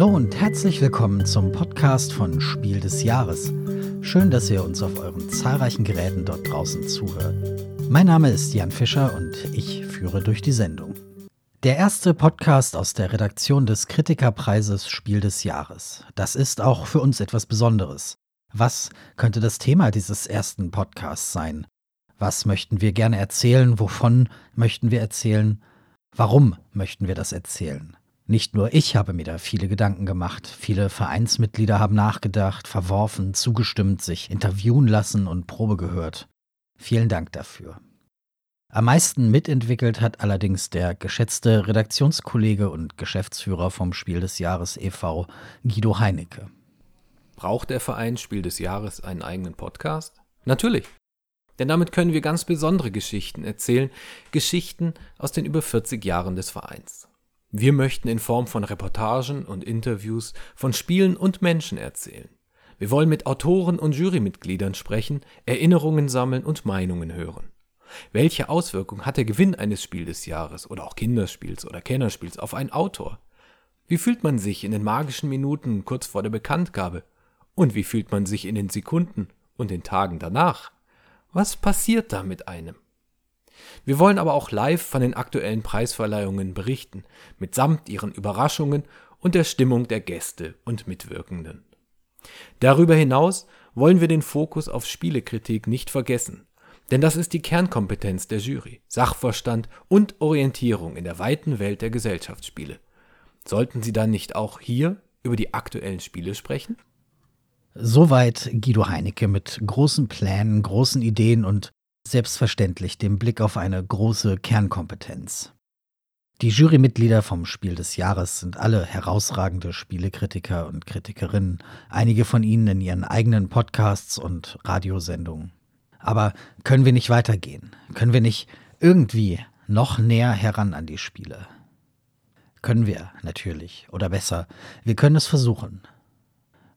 Hallo und herzlich willkommen zum Podcast von Spiel des Jahres. Schön, dass ihr uns auf euren zahlreichen Geräten dort draußen zuhört. Mein Name ist Jan Fischer und ich führe durch die Sendung. Der erste Podcast aus der Redaktion des Kritikerpreises Spiel des Jahres. Das ist auch für uns etwas Besonderes. Was könnte das Thema dieses ersten Podcasts sein? Was möchten wir gerne erzählen? Wovon möchten wir erzählen? Warum möchten wir das erzählen? Nicht nur ich habe mir da viele Gedanken gemacht, viele Vereinsmitglieder haben nachgedacht, verworfen, zugestimmt, sich interviewen lassen und Probe gehört. Vielen Dank dafür. Am meisten mitentwickelt hat allerdings der geschätzte Redaktionskollege und Geschäftsführer vom Spiel des Jahres e.V. Guido Heinecke. Braucht der Verein Spiel des Jahres einen eigenen Podcast? Natürlich. Denn damit können wir ganz besondere Geschichten erzählen, Geschichten aus den über 40 Jahren des Vereins. Wir möchten in Form von Reportagen und Interviews von Spielen und Menschen erzählen. Wir wollen mit Autoren und Jurymitgliedern sprechen, Erinnerungen sammeln und Meinungen hören. Welche Auswirkung hat der Gewinn eines Spiel des Jahres oder auch Kinderspiels oder Kennerspiels auf einen Autor? Wie fühlt man sich in den magischen Minuten kurz vor der Bekanntgabe? Und wie fühlt man sich in den Sekunden und den Tagen danach? Was passiert da mit einem? Wir wollen aber auch live von den aktuellen Preisverleihungen berichten, mitsamt ihren Überraschungen und der Stimmung der Gäste und Mitwirkenden. Darüber hinaus wollen wir den Fokus auf Spielekritik nicht vergessen, denn das ist die Kernkompetenz der Jury, Sachverstand und Orientierung in der weiten Welt der Gesellschaftsspiele. Sollten Sie dann nicht auch hier über die aktuellen Spiele sprechen? Soweit Guido Heinecke mit großen Plänen, großen Ideen und selbstverständlich dem Blick auf eine große Kernkompetenz. Die Jurymitglieder vom Spiel des Jahres sind alle herausragende Spielekritiker und Kritikerinnen, einige von ihnen in ihren eigenen Podcasts und Radiosendungen. Aber können wir nicht weitergehen? Können wir nicht irgendwie noch näher heran an die Spiele? Können wir natürlich, oder besser, wir können es versuchen.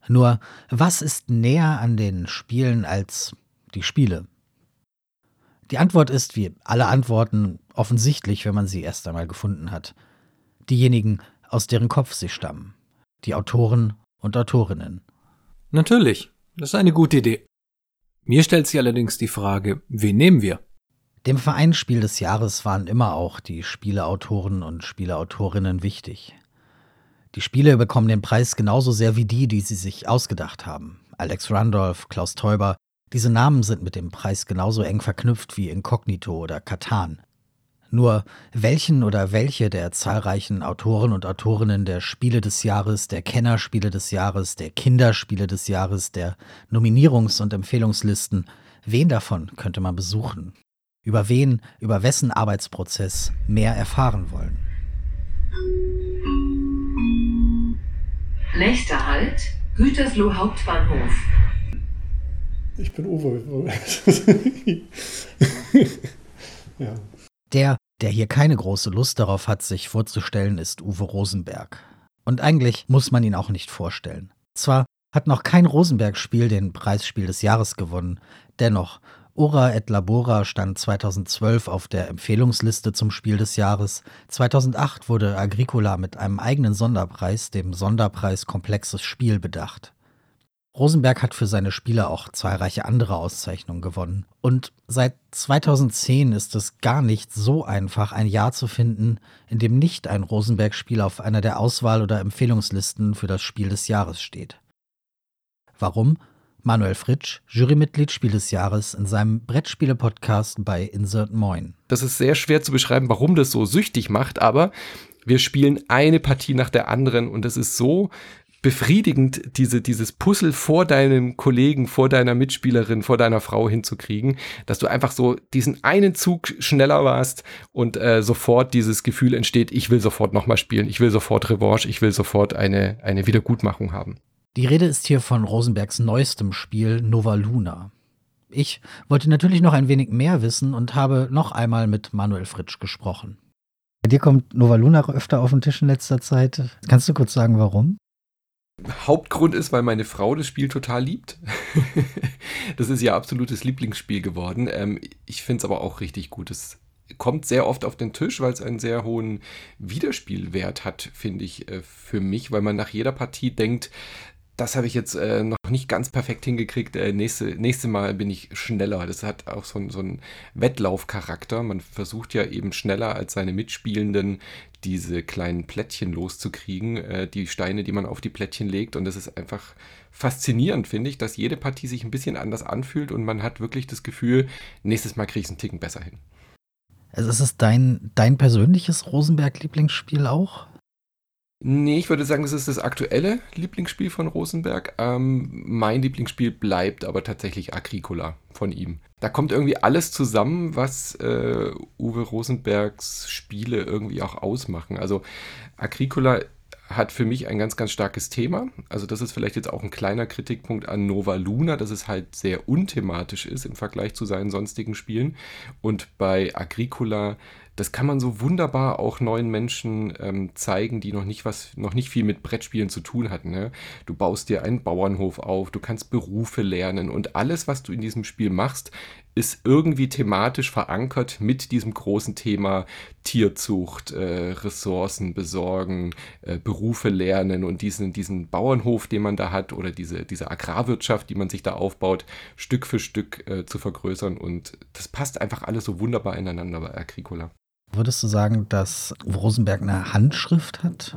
Nur, was ist näher an den Spielen als die Spiele? Die Antwort ist, wie alle Antworten, offensichtlich, wenn man sie erst einmal gefunden hat. Diejenigen, aus deren Kopf sie stammen. Die Autoren und Autorinnen. Natürlich, das ist eine gute Idee. Mir stellt sich allerdings die Frage, wen nehmen wir? Dem Vereinsspiel des Jahres waren immer auch die Spieleautoren und Spieleautorinnen wichtig. Die Spiele bekommen den Preis genauso sehr wie die, die sie sich ausgedacht haben. Alex Randolph, Klaus Teuber, diese Namen sind mit dem Preis genauso eng verknüpft wie Inkognito oder Katan. Nur welchen oder welche der zahlreichen Autoren und Autorinnen der Spiele des Jahres, der Kennerspiele des Jahres, der Kinderspiele des Jahres, der Nominierungs- und Empfehlungslisten, wen davon könnte man besuchen? Über wen, über wessen Arbeitsprozess mehr erfahren wollen? Nächster Halt, Gütersloh Hauptbahnhof. Ich bin Uwe. ja. Der, der hier keine große Lust darauf hat, sich vorzustellen, ist Uwe Rosenberg. Und eigentlich muss man ihn auch nicht vorstellen. Zwar hat noch kein Rosenberg-Spiel den Preisspiel des Jahres gewonnen, dennoch Ora et Labora stand 2012 auf der Empfehlungsliste zum Spiel des Jahres. 2008 wurde Agricola mit einem eigenen Sonderpreis, dem Sonderpreis Komplexes Spiel, bedacht. Rosenberg hat für seine Spiele auch zahlreiche andere Auszeichnungen gewonnen. Und seit 2010 ist es gar nicht so einfach, ein Jahr zu finden, in dem nicht ein Rosenberg-Spiel auf einer der Auswahl- oder Empfehlungslisten für das Spiel des Jahres steht. Warum? Manuel Fritsch, Jurymitglied Spiel des Jahres in seinem Brettspiele-Podcast bei Insert Moin. Das ist sehr schwer zu beschreiben, warum das so süchtig macht, aber wir spielen eine Partie nach der anderen und es ist so befriedigend, diese, dieses Puzzle vor deinem Kollegen, vor deiner Mitspielerin, vor deiner Frau hinzukriegen, dass du einfach so diesen einen Zug schneller warst und äh, sofort dieses Gefühl entsteht, ich will sofort nochmal spielen, ich will sofort Revanche, ich will sofort eine, eine Wiedergutmachung haben. Die Rede ist hier von Rosenbergs neuestem Spiel Nova Luna. Ich wollte natürlich noch ein wenig mehr wissen und habe noch einmal mit Manuel Fritsch gesprochen. Bei dir kommt Nova Luna öfter auf den Tisch in letzter Zeit. Kannst du kurz sagen, warum? Hauptgrund ist, weil meine Frau das Spiel total liebt. das ist ihr absolutes Lieblingsspiel geworden. Ähm, ich finde es aber auch richtig gut. Es kommt sehr oft auf den Tisch, weil es einen sehr hohen Wiederspielwert hat, finde ich, äh, für mich, weil man nach jeder Partie denkt, das habe ich jetzt äh, noch nicht ganz perfekt hingekriegt. Äh, nächste, nächste Mal bin ich schneller. Das hat auch so, so einen Wettlaufcharakter. Man versucht ja eben schneller als seine Mitspielenden diese kleinen Plättchen loszukriegen, äh, die Steine, die man auf die Plättchen legt. Und das ist einfach faszinierend, finde ich, dass jede Partie sich ein bisschen anders anfühlt und man hat wirklich das Gefühl, nächstes Mal kriege ich es einen Ticken besser hin. Also ist es dein, dein persönliches Rosenberg-Lieblingsspiel auch? Nee, ich würde sagen, es ist das aktuelle Lieblingsspiel von Rosenberg. Ähm, mein Lieblingsspiel bleibt aber tatsächlich Agricola von ihm. Da kommt irgendwie alles zusammen, was äh, Uwe Rosenbergs Spiele irgendwie auch ausmachen. Also Agricola hat für mich ein ganz, ganz starkes Thema. Also das ist vielleicht jetzt auch ein kleiner Kritikpunkt an Nova Luna, dass es halt sehr unthematisch ist im Vergleich zu seinen sonstigen Spielen. Und bei Agricola das kann man so wunderbar auch neuen Menschen ähm, zeigen, die noch nicht was, noch nicht viel mit Brettspielen zu tun hatten. Ne? Du baust dir einen Bauernhof auf, du kannst Berufe lernen und alles, was du in diesem Spiel machst, ist irgendwie thematisch verankert mit diesem großen Thema Tierzucht, äh, Ressourcen besorgen, äh, Berufe lernen und diesen, diesen Bauernhof, den man da hat oder diese, diese Agrarwirtschaft, die man sich da aufbaut, Stück für Stück äh, zu vergrößern. Und das passt einfach alles so wunderbar ineinander bei Agricola. Würdest du sagen, dass Rosenberg eine Handschrift hat?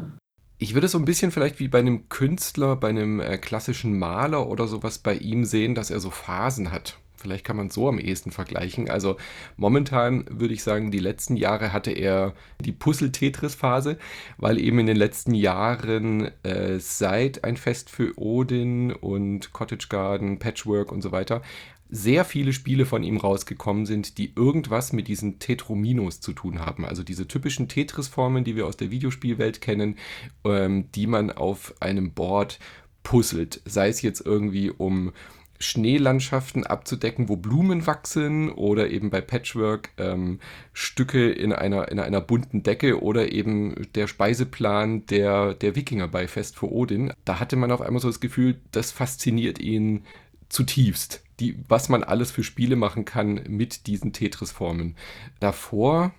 Ich würde so ein bisschen vielleicht wie bei einem Künstler, bei einem äh, klassischen Maler oder sowas bei ihm sehen, dass er so Phasen hat. Vielleicht kann man es so am ehesten vergleichen. Also momentan würde ich sagen, die letzten Jahre hatte er die Puzzle-Tetris-Phase, weil eben in den letzten Jahren äh, seit ein Fest für Odin und Cottage Garden, Patchwork und so weiter sehr viele Spiele von ihm rausgekommen sind, die irgendwas mit diesen Tetrominos zu tun haben. Also diese typischen Tetris-Formen, die wir aus der Videospielwelt kennen, ähm, die man auf einem Board puzzelt. Sei es jetzt irgendwie um Schneelandschaften abzudecken, wo Blumen wachsen oder eben bei Patchwork ähm, Stücke in einer, in einer bunten Decke oder eben der Speiseplan der, der Wikinger bei Fest vor Odin. Da hatte man auf einmal so das Gefühl, das fasziniert ihn zutiefst, die, was man alles für Spiele machen kann mit diesen Tetris-Formen. Davor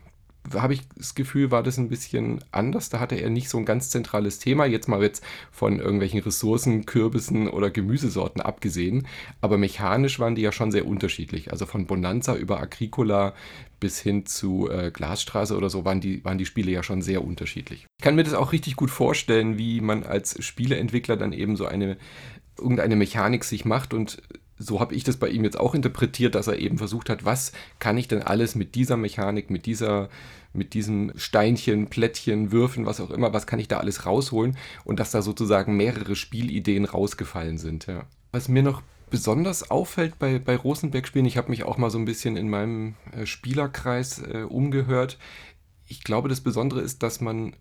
habe ich das Gefühl, war das ein bisschen anders. Da hatte er nicht so ein ganz zentrales Thema. Jetzt mal jetzt von irgendwelchen Ressourcen, Kürbissen oder Gemüsesorten abgesehen. Aber mechanisch waren die ja schon sehr unterschiedlich. Also von Bonanza über Agricola bis hin zu äh, Glasstraße oder so waren die, waren die Spiele ja schon sehr unterschiedlich. Ich kann mir das auch richtig gut vorstellen, wie man als Spieleentwickler dann eben so eine irgendeine Mechanik sich macht und so habe ich das bei ihm jetzt auch interpretiert, dass er eben versucht hat, was kann ich denn alles mit dieser Mechanik, mit dieser, mit diesem Steinchen, Plättchen, Würfen, was auch immer, was kann ich da alles rausholen und dass da sozusagen mehrere Spielideen rausgefallen sind. Ja. Was mir noch besonders auffällt bei, bei Rosenberg-Spielen, ich habe mich auch mal so ein bisschen in meinem äh, Spielerkreis äh, umgehört. Ich glaube, das Besondere ist, dass man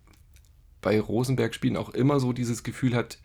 bei Rosenberg-Spielen auch immer so dieses Gefühl hat,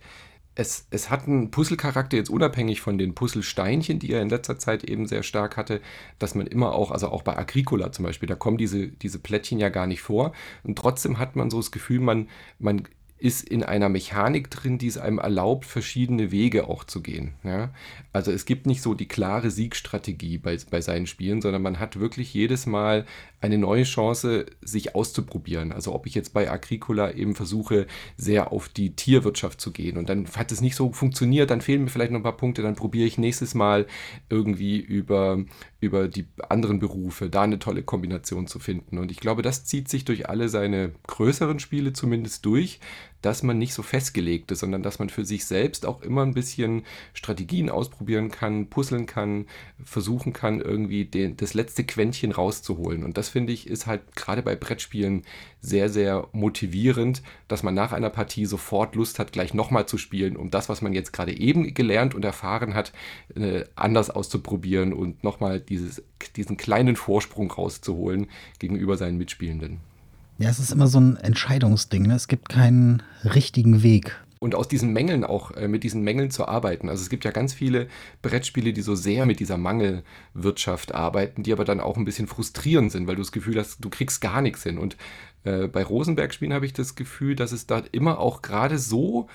es, es hat einen Puzzle-Charakter jetzt unabhängig von den Puzzlesteinchen, die er in letzter Zeit eben sehr stark hatte, dass man immer auch, also auch bei Agricola zum Beispiel, da kommen diese, diese Plättchen ja gar nicht vor. Und trotzdem hat man so das Gefühl, man, man ist in einer Mechanik drin, die es einem erlaubt, verschiedene Wege auch zu gehen. Ja? Also es gibt nicht so die klare Siegstrategie bei, bei seinen Spielen, sondern man hat wirklich jedes Mal eine neue Chance, sich auszuprobieren. Also ob ich jetzt bei Agricola eben versuche, sehr auf die Tierwirtschaft zu gehen und dann hat es nicht so funktioniert, dann fehlen mir vielleicht noch ein paar Punkte, dann probiere ich nächstes Mal irgendwie über, über die anderen Berufe da eine tolle Kombination zu finden. Und ich glaube, das zieht sich durch alle seine größeren Spiele zumindest durch, dass man nicht so festgelegt ist, sondern dass man für sich selbst auch immer ein bisschen Strategien ausprobieren kann, puzzeln kann, versuchen kann, irgendwie den, das letzte Quäntchen rauszuholen. Und das finde ich ist halt gerade bei Brettspielen sehr, sehr motivierend, dass man nach einer Partie sofort Lust hat, gleich nochmal zu spielen, um das, was man jetzt gerade eben gelernt und erfahren hat, äh, anders auszuprobieren und nochmal dieses, diesen kleinen Vorsprung rauszuholen gegenüber seinen Mitspielenden. Ja, es ist immer so ein Entscheidungsding. Ne? Es gibt keinen richtigen Weg. Und aus diesen Mängeln auch, äh, mit diesen Mängeln zu arbeiten. Also es gibt ja ganz viele Brettspiele, die so sehr mit dieser Mangelwirtschaft arbeiten, die aber dann auch ein bisschen frustrierend sind, weil du das Gefühl hast, du kriegst gar nichts hin. Und äh, bei Rosenberg-Spielen habe ich das Gefühl, dass es da immer auch gerade so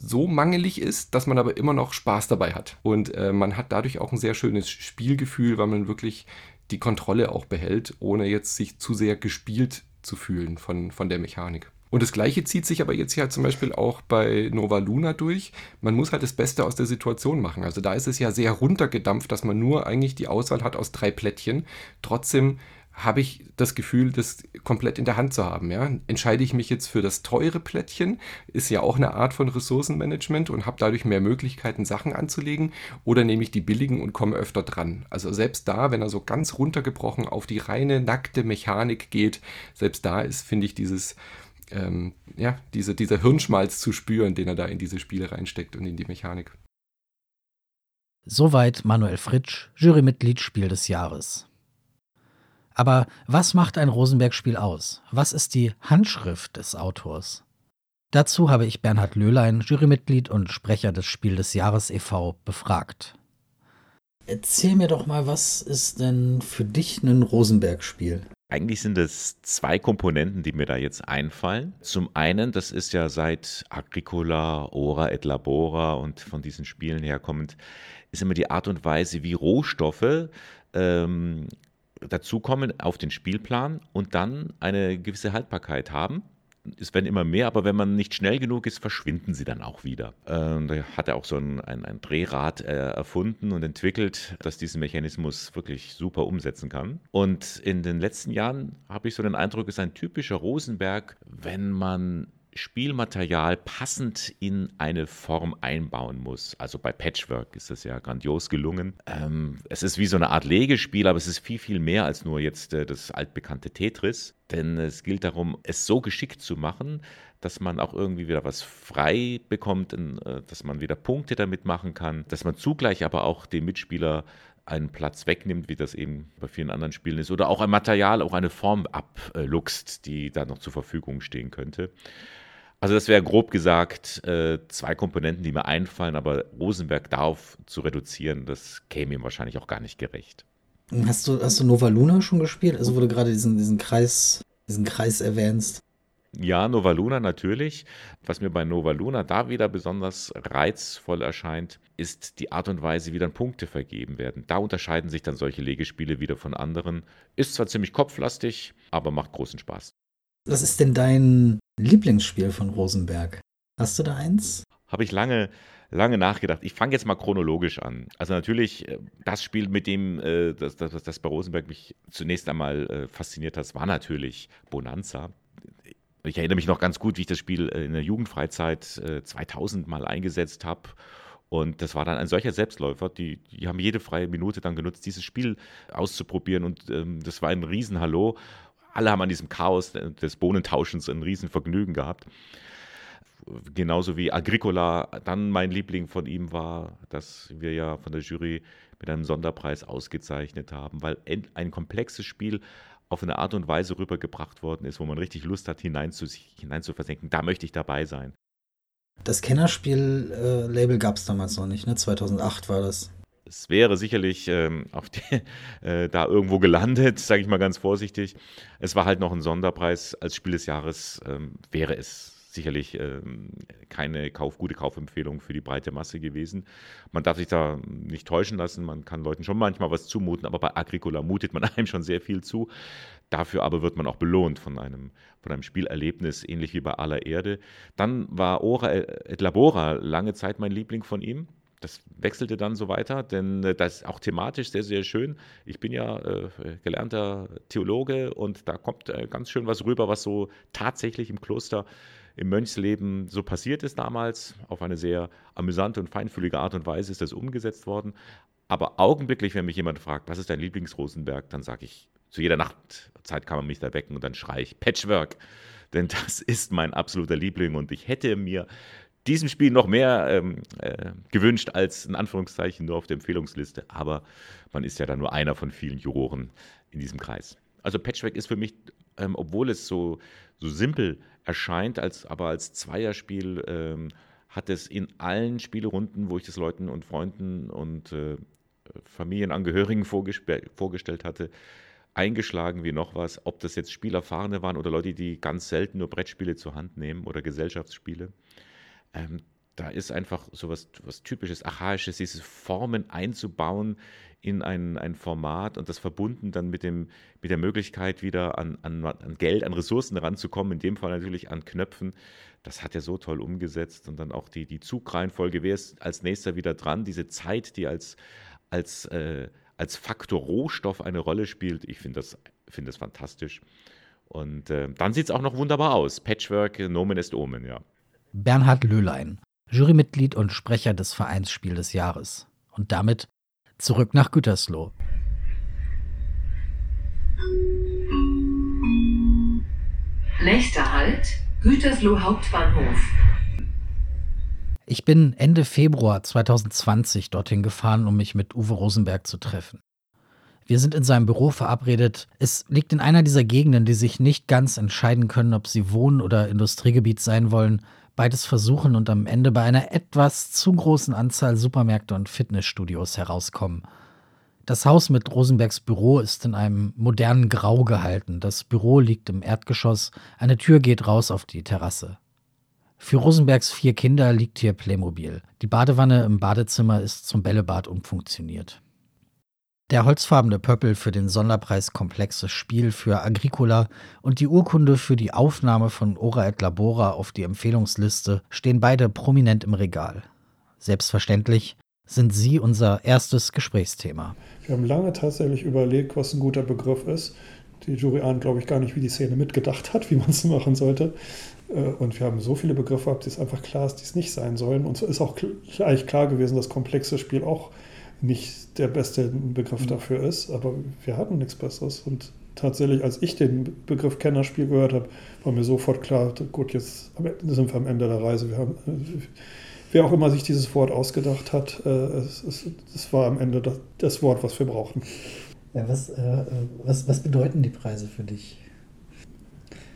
so mangelig ist, dass man aber immer noch Spaß dabei hat. Und äh, man hat dadurch auch ein sehr schönes Spielgefühl, weil man wirklich die Kontrolle auch behält, ohne jetzt sich zu sehr gespielt zu fühlen von, von der Mechanik. Und das Gleiche zieht sich aber jetzt ja zum Beispiel auch bei Nova Luna durch. Man muss halt das Beste aus der Situation machen. Also da ist es ja sehr runtergedampft, dass man nur eigentlich die Auswahl hat aus drei Plättchen. Trotzdem habe ich das Gefühl, das komplett in der Hand zu haben. Ja? Entscheide ich mich jetzt für das teure Plättchen, ist ja auch eine Art von Ressourcenmanagement und habe dadurch mehr Möglichkeiten, Sachen anzulegen, oder nehme ich die billigen und komme öfter dran. Also selbst da, wenn er so ganz runtergebrochen auf die reine nackte Mechanik geht, selbst da ist, finde ich, dieses ähm, ja, diese, dieser Hirnschmalz zu spüren, den er da in diese Spiele reinsteckt und in die Mechanik. Soweit Manuel Fritsch, Jurymitglied Spiel des Jahres. Aber was macht ein Rosenberg-Spiel aus? Was ist die Handschrift des Autors? Dazu habe ich Bernhard Löhlein, Jurymitglied und Sprecher des Spiel des Jahres e.V., befragt. Erzähl mir doch mal, was ist denn für dich ein Rosenberg-Spiel? Eigentlich sind es zwei Komponenten, die mir da jetzt einfallen. Zum einen, das ist ja seit Agricola, Ora et Labora und von diesen Spielen herkommend, ist immer die Art und Weise, wie Rohstoffe ähm, dazukommen auf den Spielplan und dann eine gewisse Haltbarkeit haben es werden immer mehr, aber wenn man nicht schnell genug ist, verschwinden sie dann auch wieder. Ähm, da hat er auch so ein, ein, ein Drehrad äh, erfunden und entwickelt, das diesen Mechanismus wirklich super umsetzen kann. Und in den letzten Jahren habe ich so den Eindruck, es ist ein typischer Rosenberg, wenn man Spielmaterial passend in eine Form einbauen muss. Also bei Patchwork ist das ja grandios gelungen. Ähm, es ist wie so eine Art Legespiel, aber es ist viel, viel mehr als nur jetzt äh, das altbekannte Tetris. Denn es gilt darum, es so geschickt zu machen, dass man auch irgendwie wieder was frei bekommt, äh, dass man wieder Punkte damit machen kann, dass man zugleich aber auch dem Mitspieler einen Platz wegnimmt, wie das eben bei vielen anderen Spielen ist, oder auch ein Material, auch eine Form abluchst, die da noch zur Verfügung stehen könnte. Also das wäre grob gesagt äh, zwei Komponenten, die mir einfallen, aber Rosenberg darauf zu reduzieren, das käme ihm wahrscheinlich auch gar nicht gerecht. Hast du, hast du Nova Luna schon gespielt? Also du gerade diesen, diesen Kreis, diesen Kreis erwähnst. Ja, Nova Luna natürlich. Was mir bei Nova Luna da wieder besonders reizvoll erscheint, ist die Art und Weise, wie dann Punkte vergeben werden. Da unterscheiden sich dann solche Legespiele wieder von anderen. Ist zwar ziemlich kopflastig, aber macht großen Spaß. Was ist denn dein Lieblingsspiel von Rosenberg? Hast du da eins? Habe ich lange, lange nachgedacht. Ich fange jetzt mal chronologisch an. Also natürlich, äh, das Spiel, mit dem äh, das, das, das bei Rosenberg mich zunächst einmal äh, fasziniert hat, war natürlich Bonanza. Ich erinnere mich noch ganz gut, wie ich das Spiel in der Jugendfreizeit 2000 mal eingesetzt habe. Und das war dann ein solcher Selbstläufer, die, die haben jede freie Minute dann genutzt, dieses Spiel auszuprobieren. Und ähm, das war ein Riesenhallo alle haben an diesem Chaos des Bohnentauschens ein Riesenvergnügen gehabt. Genauso wie Agricola dann mein Liebling von ihm war, dass wir ja von der Jury mit einem Sonderpreis ausgezeichnet haben, weil ein komplexes Spiel auf eine Art und Weise rübergebracht worden ist, wo man richtig Lust hat, hinein zu, hinein zu versenken. Da möchte ich dabei sein. Das Kennerspiel-Label äh, gab es damals noch nicht, ne? 2008 war das es wäre sicherlich ähm, die, äh, da irgendwo gelandet, sage ich mal ganz vorsichtig. Es war halt noch ein Sonderpreis. Als Spiel des Jahres ähm, wäre es sicherlich ähm, keine Kauf, gute Kaufempfehlung für die breite Masse gewesen. Man darf sich da nicht täuschen lassen. Man kann Leuten schon manchmal was zumuten, aber bei Agricola mutet man einem schon sehr viel zu. Dafür aber wird man auch belohnt von einem, von einem Spielerlebnis, ähnlich wie bei aller Erde. Dann war Ora et Labora lange Zeit mein Liebling von ihm das wechselte dann so weiter, denn äh, das ist auch thematisch sehr, sehr schön. Ich bin ja äh, gelernter Theologe und da kommt äh, ganz schön was rüber, was so tatsächlich im Kloster, im Mönchsleben so passiert ist damals. Auf eine sehr amüsante und feinfühlige Art und Weise ist das umgesetzt worden. Aber augenblicklich, wenn mich jemand fragt, was ist dein Lieblingsrosenberg, dann sage ich, zu jeder Nachtzeit kann man mich da wecken und dann schreie ich Patchwork. Denn das ist mein absoluter Liebling und ich hätte mir diesem Spiel noch mehr ähm, äh, gewünscht als in Anführungszeichen nur auf der Empfehlungsliste. Aber man ist ja dann nur einer von vielen Juroren in diesem Kreis. Also Patchwork ist für mich, ähm, obwohl es so, so simpel erscheint, als, aber als Zweierspiel ähm, hat es in allen Spielerunden, wo ich das Leuten und Freunden und äh, Familienangehörigen vorgestellt hatte, eingeschlagen wie noch was, ob das jetzt Spielerfahrene waren oder Leute, die ganz selten nur Brettspiele zur Hand nehmen oder Gesellschaftsspiele. Ähm, da ist einfach so was, was typisches, archaisches, diese Formen einzubauen in ein, ein Format und das verbunden dann mit, dem, mit der Möglichkeit, wieder an, an, an Geld, an Ressourcen ranzukommen, in dem Fall natürlich an Knöpfen. Das hat er so toll umgesetzt und dann auch die, die Zugreihenfolge, wer ist als nächster wieder dran, diese Zeit, die als, als, äh, als Faktor Rohstoff eine Rolle spielt. Ich finde das, find das fantastisch. Und äh, dann sieht es auch noch wunderbar aus. Patchwork, Nomen est Omen, ja. Bernhard Löhlein, Jurymitglied und Sprecher des Vereinsspiel des Jahres. Und damit zurück nach Gütersloh. Nächster Halt, Gütersloh Hauptbahnhof. Ich bin Ende Februar 2020 dorthin gefahren, um mich mit Uwe Rosenberg zu treffen. Wir sind in seinem Büro verabredet. Es liegt in einer dieser Gegenden, die sich nicht ganz entscheiden können, ob sie Wohn- oder Industriegebiet sein wollen, beides versuchen und am Ende bei einer etwas zu großen Anzahl Supermärkte und Fitnessstudios herauskommen. Das Haus mit Rosenbergs Büro ist in einem modernen Grau gehalten. Das Büro liegt im Erdgeschoss, eine Tür geht raus auf die Terrasse. Für Rosenbergs vier Kinder liegt hier Playmobil. Die Badewanne im Badezimmer ist zum Bällebad umfunktioniert. Der holzfarbene Pöppel für den Sonderpreis Komplexes Spiel für Agricola und die Urkunde für die Aufnahme von Ora et Labora auf die Empfehlungsliste stehen beide prominent im Regal. Selbstverständlich sind sie unser erstes Gesprächsthema. Wir haben lange tatsächlich überlegt, was ein guter Begriff ist. Die Jury ahnt, glaube ich, gar nicht, wie die Szene mitgedacht hat, wie man es machen sollte. Äh, und wir haben so viele Begriffe gehabt, die es einfach klar ist, die es nicht sein sollen. Und es ist auch eigentlich klar gewesen, dass komplexes Spiel auch nicht der beste Begriff mhm. dafür ist, aber wir hatten nichts Besseres. Und tatsächlich, als ich den Begriff Kennerspiel gehört habe, war mir sofort klar, gut, jetzt sind wir am Ende der Reise. Wir haben, wer auch immer sich dieses Wort ausgedacht hat, äh, es, es, es war am Ende das, das, Wort, was wir brauchten. Ja, was, äh, was, was bedeuten die Preise für dich?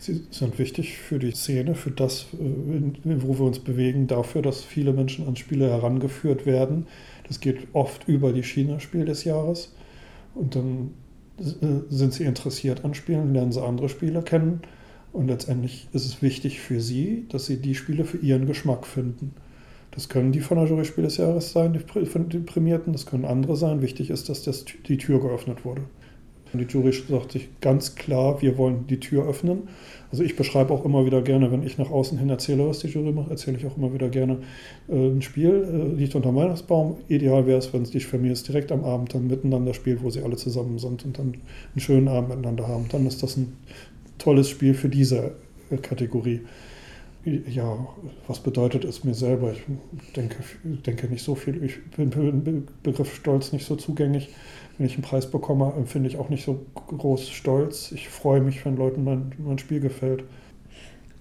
Sie sind wichtig für die Szene, für das, äh, wo wir uns bewegen, dafür, dass viele Menschen an Spiele herangeführt werden das geht oft über die China Spiel des Jahres. Und dann äh, sind sie interessiert an Spielen, lernen sie andere Spieler kennen. Und letztendlich ist es wichtig für sie, dass sie die Spiele für ihren Geschmack finden. Das können die von der Jury Spiel des Jahres sein, die Prämierten, das können andere sein. Wichtig ist, dass das, die Tür geöffnet wurde. Und die Jury sagt sich ganz klar, wir wollen die Tür öffnen. Also ich beschreibe auch immer wieder gerne, wenn ich nach außen hin erzähle, was die Jury macht, erzähle ich auch immer wieder gerne äh, ein Spiel, äh, liegt unter Weihnachtsbaum. Ideal wäre es, wenn die Familie es direkt am Abend dann miteinander spielt, wo sie alle zusammen sind und dann einen schönen Abend miteinander haben. Dann ist das ein tolles Spiel für diese äh, Kategorie. Ja, was bedeutet es mir selber? Ich denke, denke nicht so viel. Ich bin für den Begriff Stolz nicht so zugänglich wenn ich einen Preis bekomme, empfinde ich auch nicht so groß Stolz. Ich freue mich, wenn Leuten mein, mein Spiel gefällt.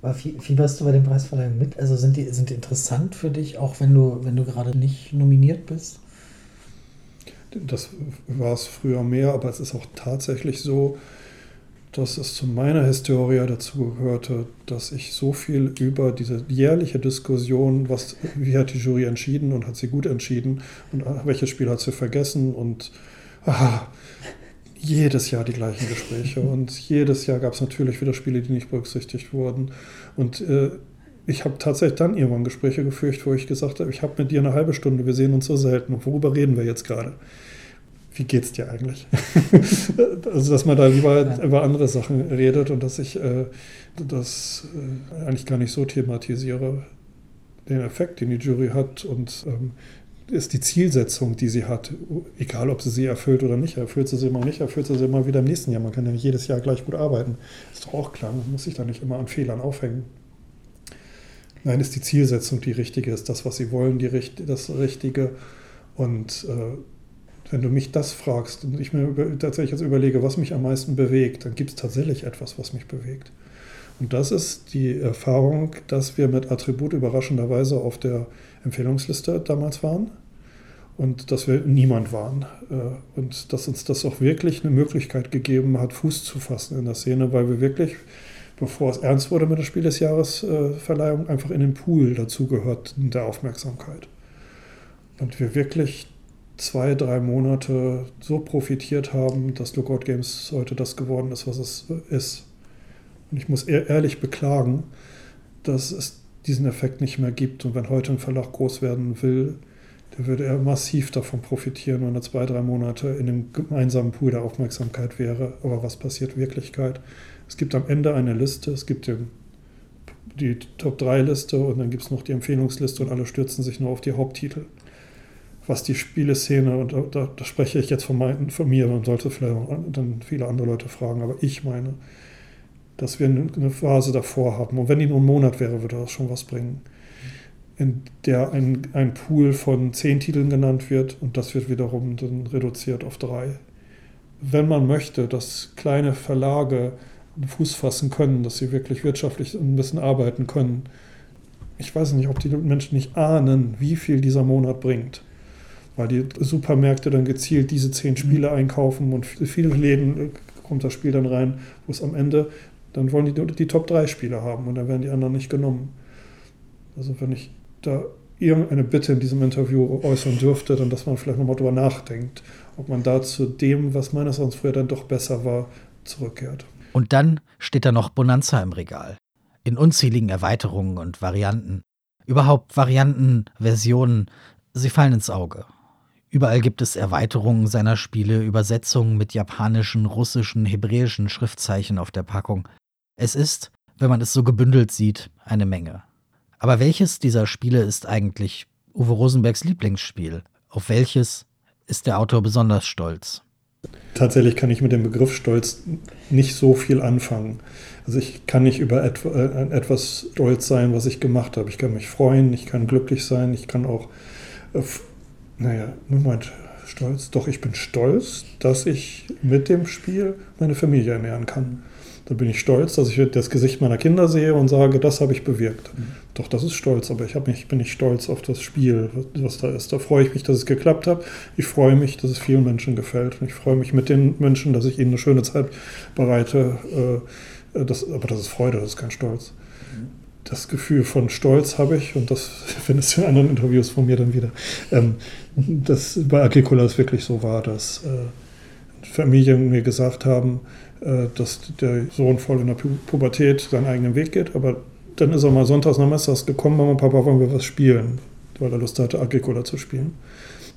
Aber fieberst du bei den Preisverleihungen mit? Also sind die, sind die interessant für dich, auch wenn du, wenn du gerade nicht nominiert bist? Das war es früher mehr, aber es ist auch tatsächlich so, dass es zu meiner Historie dazu gehörte, dass ich so viel über diese jährliche Diskussion, was, wie hat die Jury entschieden und hat sie gut entschieden und welches Spiel hat sie vergessen und aha, jedes Jahr die gleichen Gespräche und jedes Jahr gab es natürlich wieder Spiele, die nicht berücksichtigt wurden. Und äh, ich habe tatsächlich dann irgendwann Gespräche geführt, wo ich gesagt habe, ich habe mit dir eine halbe Stunde, wir sehen uns so selten. Worüber reden wir jetzt gerade? Wie geht's dir eigentlich? also, dass man da lieber ja. über andere Sachen redet und dass ich äh, das äh, eigentlich gar nicht so thematisiere, den Effekt, den die Jury hat und ähm, ist die Zielsetzung, die sie hat, egal ob sie sie erfüllt oder nicht, erfüllt sie sie immer nicht, erfüllt sie sie immer wieder im nächsten Jahr. Man kann ja nicht jedes Jahr gleich gut arbeiten. Ist doch auch klar, man muss sich da nicht immer an Fehlern aufhängen. Nein, ist die Zielsetzung die richtige, ist das, was sie wollen, die, das Richtige. Und äh, wenn du mich das fragst und ich mir tatsächlich jetzt überlege, was mich am meisten bewegt, dann gibt es tatsächlich etwas, was mich bewegt. Und das ist die Erfahrung, dass wir mit Attribut überraschenderweise auf der Empfehlungsliste damals waren und dass wir niemand waren. Äh, und dass uns das auch wirklich eine Möglichkeit gegeben hat, Fuß zu fassen in der Szene, weil wir wirklich, bevor es ernst wurde mit der Spiel des Jahres äh, Verleihung, einfach in den Pool dazugehörten der Aufmerksamkeit. Und wir wirklich zwei, drei Monate so profitiert haben, dass Lookout Games heute das geworden ist, was es ist. Und ich muss ehrlich beklagen, dass es diesen Effekt nicht mehr gibt. Und wenn heute ein Verlag groß werden will, der würde er massiv davon profitieren, wenn er zwei, drei Monate in dem gemeinsamen Pool der Aufmerksamkeit wäre. Aber was passiert Wirklichkeit? Es gibt am Ende eine Liste, es gibt den, die Top-3-Liste und dann gibt es noch die Empfehlungsliste und alle stürzen sich nur auf die Haupttitel. Was die Spieleszene, und da, da spreche ich jetzt von, mein, von mir, man sollte vielleicht dann viele andere Leute fragen, aber ich meine, dass wir eine Phase davor haben. Und wenn die nur ein Monat wäre, würde das schon was bringen in der ein, ein Pool von zehn Titeln genannt wird und das wird wiederum dann reduziert auf drei. Wenn man möchte, dass kleine Verlage Fuß fassen können, dass sie wirklich wirtschaftlich ein bisschen arbeiten können, ich weiß nicht, ob die Menschen nicht ahnen, wie viel dieser Monat bringt. Weil die Supermärkte dann gezielt diese zehn Spiele mhm. einkaufen und viele Läden kommt das Spiel dann rein, wo es am Ende, dann wollen die die Top 3 Spiele haben und dann werden die anderen nicht genommen. Also wenn ich da irgendeine Bitte in diesem Interview äußern dürfte, dann dass man vielleicht nochmal drüber nachdenkt, ob man da zu dem, was meines Erachtens früher dann doch besser war, zurückkehrt. Und dann steht da noch Bonanza im Regal. In unzähligen Erweiterungen und Varianten. Überhaupt Varianten, Versionen, sie fallen ins Auge. Überall gibt es Erweiterungen seiner Spiele, Übersetzungen mit japanischen, russischen, hebräischen Schriftzeichen auf der Packung. Es ist, wenn man es so gebündelt sieht, eine Menge. Aber welches dieser Spiele ist eigentlich Uwe Rosenbergs Lieblingsspiel? Auf welches ist der Autor besonders stolz? Tatsächlich kann ich mit dem Begriff Stolz nicht so viel anfangen. Also ich kann nicht über äh, etwas stolz sein, was ich gemacht habe. Ich kann mich freuen, ich kann glücklich sein, ich kann auch, äh, naja, Moment, stolz. Doch, ich bin stolz, dass ich mit dem Spiel meine Familie ernähren kann. Da bin ich stolz, dass ich das Gesicht meiner Kinder sehe und sage, das habe ich bewirkt. Mhm. Doch, das ist stolz, aber ich mich, bin nicht stolz auf das Spiel, was da ist. Da freue ich mich, dass es geklappt hat. Ich freue mich, dass es vielen Menschen gefällt. Und ich freue mich mit den Menschen, dass ich ihnen eine schöne Zeit bereite. Äh, das, aber das ist Freude, das ist kein Stolz. Das Gefühl von Stolz habe ich, und das findest du in anderen Interviews von mir dann wieder, ähm, dass bei Agricola es wirklich so war, dass äh, Familien mir gesagt haben, äh, dass der Sohn voll in der Pubertät seinen eigenen Weg geht. Aber dann ist er mal sonntags nachmittags gekommen, Mama und Papa wollen wir was spielen, weil er Lust hatte, Agricola zu spielen.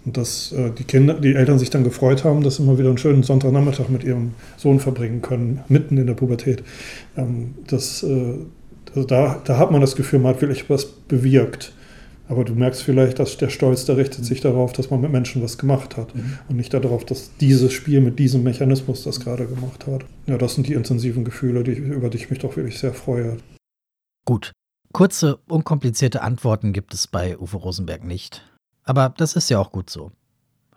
Und dass äh, die Kinder, die Eltern sich dann gefreut haben, dass sie mal wieder einen schönen Sonntagnachmittag mit ihrem Sohn verbringen können, mitten in der Pubertät. Ähm, das, äh, also da, da hat man das Gefühl, man hat wirklich was bewirkt. Aber du merkst vielleicht, dass der Stolz, der richtet sich darauf, dass man mit Menschen was gemacht hat mhm. und nicht darauf, dass dieses Spiel mit diesem Mechanismus das gerade gemacht hat. Ja, das sind die intensiven Gefühle, die, über die ich mich doch wirklich sehr freue. Gut. Kurze, unkomplizierte Antworten gibt es bei Uwe Rosenberg nicht. Aber das ist ja auch gut so.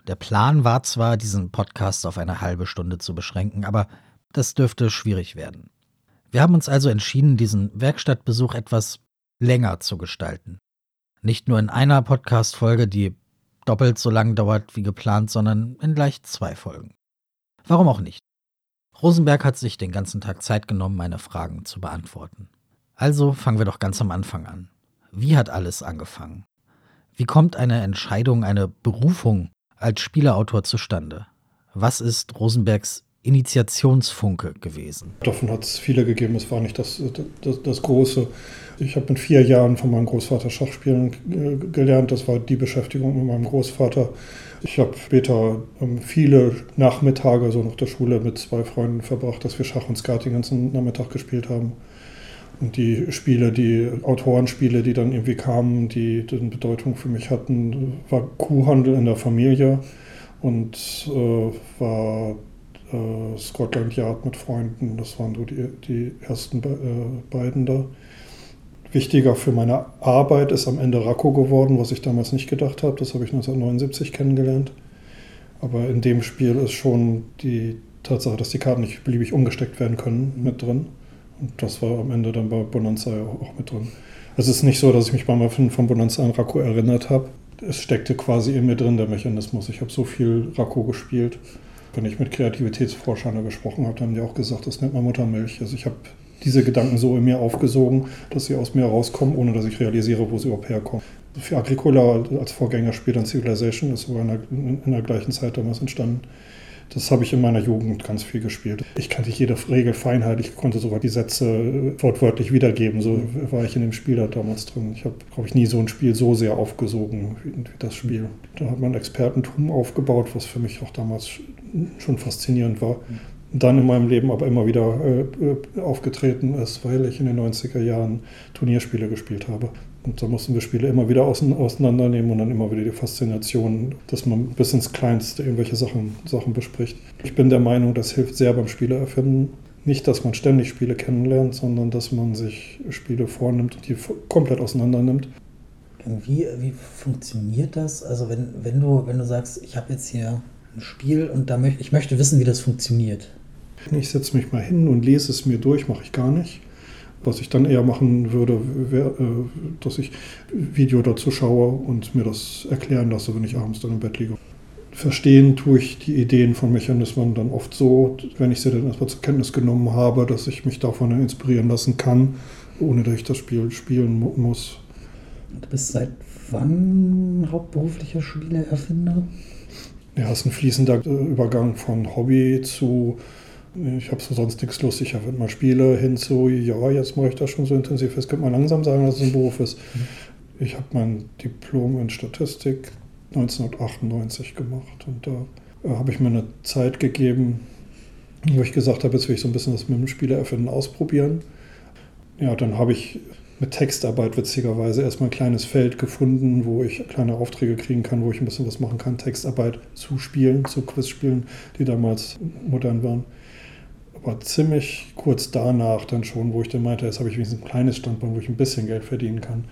Der Plan war zwar, diesen Podcast auf eine halbe Stunde zu beschränken, aber das dürfte schwierig werden. Wir haben uns also entschieden, diesen Werkstattbesuch etwas länger zu gestalten. Nicht nur in einer Podcast-Folge, die doppelt so lang dauert wie geplant, sondern in gleich zwei Folgen. Warum auch nicht? Rosenberg hat sich den ganzen Tag Zeit genommen, meine Fragen zu beantworten. Also fangen wir doch ganz am Anfang an. Wie hat alles angefangen? Wie kommt eine Entscheidung, eine Berufung als Spieleautor zustande? Was ist Rosenbergs Initiationsfunke gewesen? Davon hat es viele gegeben. Es war nicht das, das, das Große. Ich habe mit vier Jahren von meinem Großvater Schachspielen äh, gelernt. Das war die Beschäftigung mit meinem Großvater. Ich habe später ähm, viele Nachmittage so nach der Schule mit zwei Freunden verbracht, dass wir Schach und Skat den ganzen Nachmittag gespielt haben. Die Spiele, die Autorenspiele, die dann irgendwie kamen, die eine Bedeutung für mich hatten, war Kuhhandel in der Familie und äh, war äh, Scotland Yard mit Freunden. Das waren so die, die ersten be äh, beiden da. Wichtiger für meine Arbeit ist am Ende Racco geworden, was ich damals nicht gedacht habe. Das habe ich 1979 kennengelernt. Aber in dem Spiel ist schon die Tatsache, dass die Karten nicht beliebig umgesteckt werden können, mit drin. Und das war am Ende dann bei Bonanza auch mit drin. Es ist nicht so, dass ich mich beim Öffnen von Bonanza an Racco erinnert habe. Es steckte quasi in mir drin, der Mechanismus. Ich habe so viel Racco gespielt. Wenn ich mit Kreativitätsforschern gesprochen habe, haben die auch gesagt, das nennt man Muttermilch. Also ich habe diese Gedanken so in mir aufgesogen, dass sie aus mir rauskommen, ohne dass ich realisiere, wo sie überhaupt herkommen. Für Agricola als Vorgängerspiel an Civilization ist sogar in der, in der gleichen Zeit damals entstanden. Das habe ich in meiner Jugend ganz viel gespielt. Ich kannte jede Regel feinheit, ich konnte sogar die Sätze wortwörtlich wiedergeben. So war ich in dem Spiel da damals drin. Ich habe, glaube ich, nie so ein Spiel so sehr aufgesogen wie, wie das Spiel. Da hat man Expertentum aufgebaut, was für mich auch damals schon faszinierend war dann in meinem Leben aber immer wieder äh, aufgetreten ist, weil ich in den 90er Jahren Turnierspiele gespielt habe. Und da mussten wir Spiele immer wieder auseinandernehmen und dann immer wieder die Faszination, dass man bis ins Kleinste irgendwelche Sachen, Sachen bespricht. Ich bin der Meinung, das hilft sehr beim Spieleerfinden. Nicht, dass man ständig Spiele kennenlernt, sondern dass man sich Spiele vornimmt und die komplett auseinander nimmt. Wie, wie funktioniert das? Also wenn, wenn, du, wenn du sagst, ich habe jetzt hier ein Spiel und da möcht, ich möchte wissen, wie das funktioniert. Ich setze mich mal hin und lese es mir durch, mache ich gar nicht. Was ich dann eher machen würde, wäre, äh, dass ich Video dazu schaue und mir das erklären lasse, wenn ich abends dann im Bett liege. Verstehen tue ich die Ideen von Mechanismen dann oft so, wenn ich sie dann erstmal zur Kenntnis genommen habe, dass ich mich davon inspirieren lassen kann, ohne dass ich das Spiel spielen muss. Du bist seit wann hauptberuflicher Spieleerfinder? Ja, es ist ein fließender äh, Übergang von Hobby zu ich habe so sonst nichts los. Ich habe mal Spiele hin zu, ja, jetzt mache ich das schon so intensiv. Jetzt könnte man langsam sagen, dass es ein Beruf ist. Mhm. Ich habe mein Diplom in Statistik 1998 gemacht und da äh, habe ich mir eine Zeit gegeben, wo ich gesagt habe, jetzt will ich so ein bisschen das mit dem Spieleerfinden ausprobieren. Ja, dann habe ich mit Textarbeit witzigerweise erstmal ein kleines Feld gefunden, wo ich kleine Aufträge kriegen kann, wo ich ein bisschen was machen kann. Textarbeit zu Spielen, zu Quizspielen, die damals modern waren war ziemlich kurz danach dann schon, wo ich dann meinte, jetzt habe ich wenigstens ein kleines Standbein, wo ich ein bisschen Geld verdienen kann.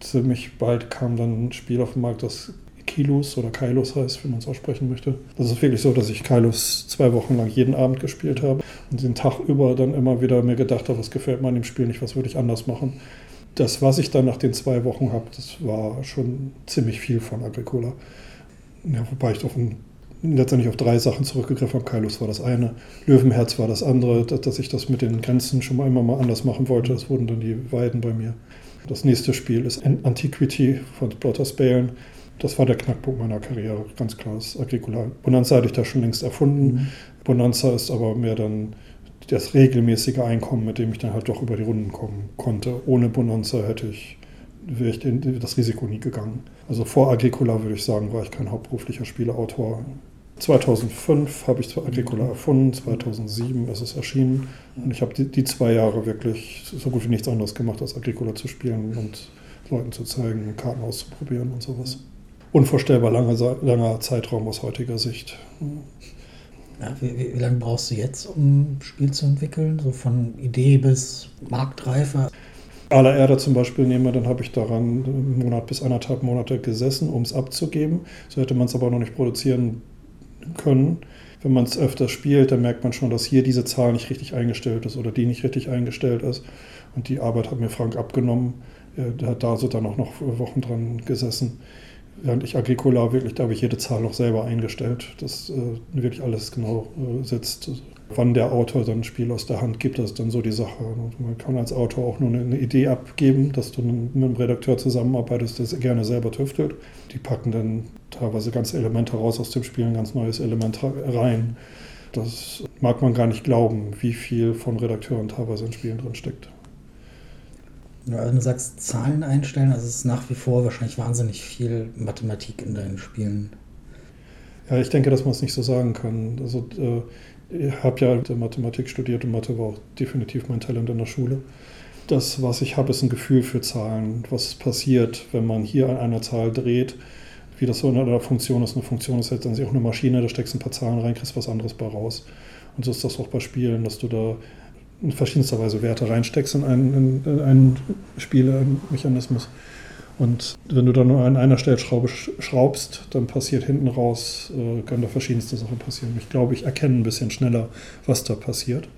Ziemlich bald kam dann ein Spiel auf den Markt, das Kilos oder Kailos heißt, wie man es aussprechen möchte. Das ist wirklich so, dass ich Kailos zwei Wochen lang jeden Abend gespielt habe und den Tag über dann immer wieder mir gedacht habe, was gefällt mir an dem Spiel nicht, was würde ich anders machen. Das, was ich dann nach den zwei Wochen habe, das war schon ziemlich viel von Agricola. Ja, wobei ich auf ein letztendlich auf drei Sachen zurückgegriffen habe. Kailus war das eine, Löwenherz war das andere, dass ich das mit den Grenzen schon mal immer mal anders machen wollte. Das wurden dann die Weiden bei mir. Das nächste Spiel ist Antiquity von Blotters Balen. Das war der Knackpunkt meiner Karriere, ganz klar. Das Agricola. Bonanza hatte ich da schon längst erfunden. Mhm. Bonanza ist aber mehr dann das regelmäßige Einkommen, mit dem ich dann halt doch über die Runden kommen konnte. Ohne Bonanza hätte ich, wäre ich das Risiko nie gegangen. Also vor Agricola würde ich sagen, war ich kein hauptberuflicher Spieleautor. 2005 habe ich zwar Agricola erfunden, 2007 ist es erschienen und ich habe die, die, zwei Jahre wirklich so gut wie nichts anderes gemacht, als Agricola zu spielen und Leuten zu zeigen, Karten auszuprobieren und sowas. Unvorstellbar langer, langer Zeitraum aus heutiger Sicht. Ja, wie, wie, wie, lange brauchst du jetzt, um ein Spiel zu entwickeln? So von Idee bis Marktreife? Aller Erde zum Beispiel nehmen, dann habe ich daran einen Monat bis anderthalb Monate gesessen, um es abzugeben. So hätte man es aber noch nicht produzieren können. Wenn man es öfter spielt, dann merkt man schon, dass hier diese Zahl nicht richtig eingestellt ist oder die nicht richtig eingestellt ist. Und die Arbeit hat mir Frank abgenommen. Der hat da so dann auch noch Wochen dran gesessen. Während ich Agricola wirklich, da habe ich jede Zahl noch selber eingestellt, dass äh, wirklich alles genau äh, sitzt. Wann der Autor dann ein Spiel aus der Hand gibt, das ist dann so die Sache. Man kann als Autor auch nur eine Idee abgeben, dass du mit einem Redakteur zusammenarbeitest, der gerne selber tüftelt. Die packen dann teilweise ganze Elemente raus aus dem Spiel, ein ganz neues Element rein. Das mag man gar nicht glauben, wie viel von Redakteuren teilweise in Spielen drin steckt. Also du sagst Zahlen einstellen, also es ist nach wie vor wahrscheinlich wahnsinnig viel Mathematik in deinen Spielen. Ja, ich denke, dass man es nicht so sagen kann. Also äh, ich habe ja Mathematik studiert und Mathe war auch definitiv mein Talent in der Schule. Das, was ich habe, ist ein Gefühl für Zahlen. Was passiert, wenn man hier an einer Zahl dreht, wie das so in einer Funktion ist. Eine Funktion ist letztendlich auch eine Maschine, da steckst ein paar Zahlen rein, kriegst was anderes bei raus. Und so ist das auch bei Spielen, dass du da in verschiedenster Weise Werte reinsteckst in einen, in einen Spielemechanismus. Und wenn du dann nur an einer Stellschraube schraubst, dann passiert hinten raus, äh, können da verschiedenste Sachen passieren. Ich glaube, ich erkenne ein bisschen schneller, was da passiert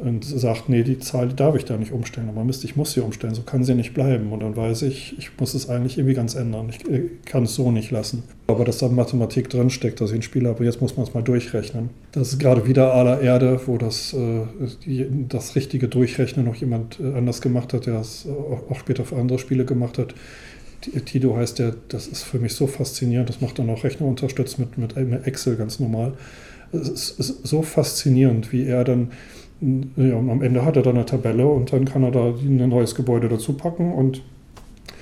und sagt, nee, die Zahl darf ich da nicht umstellen. Aber Mist, ich muss sie umstellen, so kann sie nicht bleiben. Und dann weiß ich, ich muss es eigentlich irgendwie ganz ändern. Ich äh, kann es so nicht lassen. Aber dass da Mathematik drinsteckt, dass ich ein Spiel habe, jetzt muss man es mal durchrechnen. Das ist gerade wieder aller Erde, wo das, äh, das richtige Durchrechnen noch jemand äh, anders gemacht hat, der es auch später für andere Spiele gemacht hat. Tito heißt der, das ist für mich so faszinierend, das macht dann auch Rechner unterstützt mit, mit Excel ganz normal es ist so faszinierend, wie er dann, ja, am Ende hat er dann eine Tabelle und dann kann er da ein neues Gebäude dazu packen und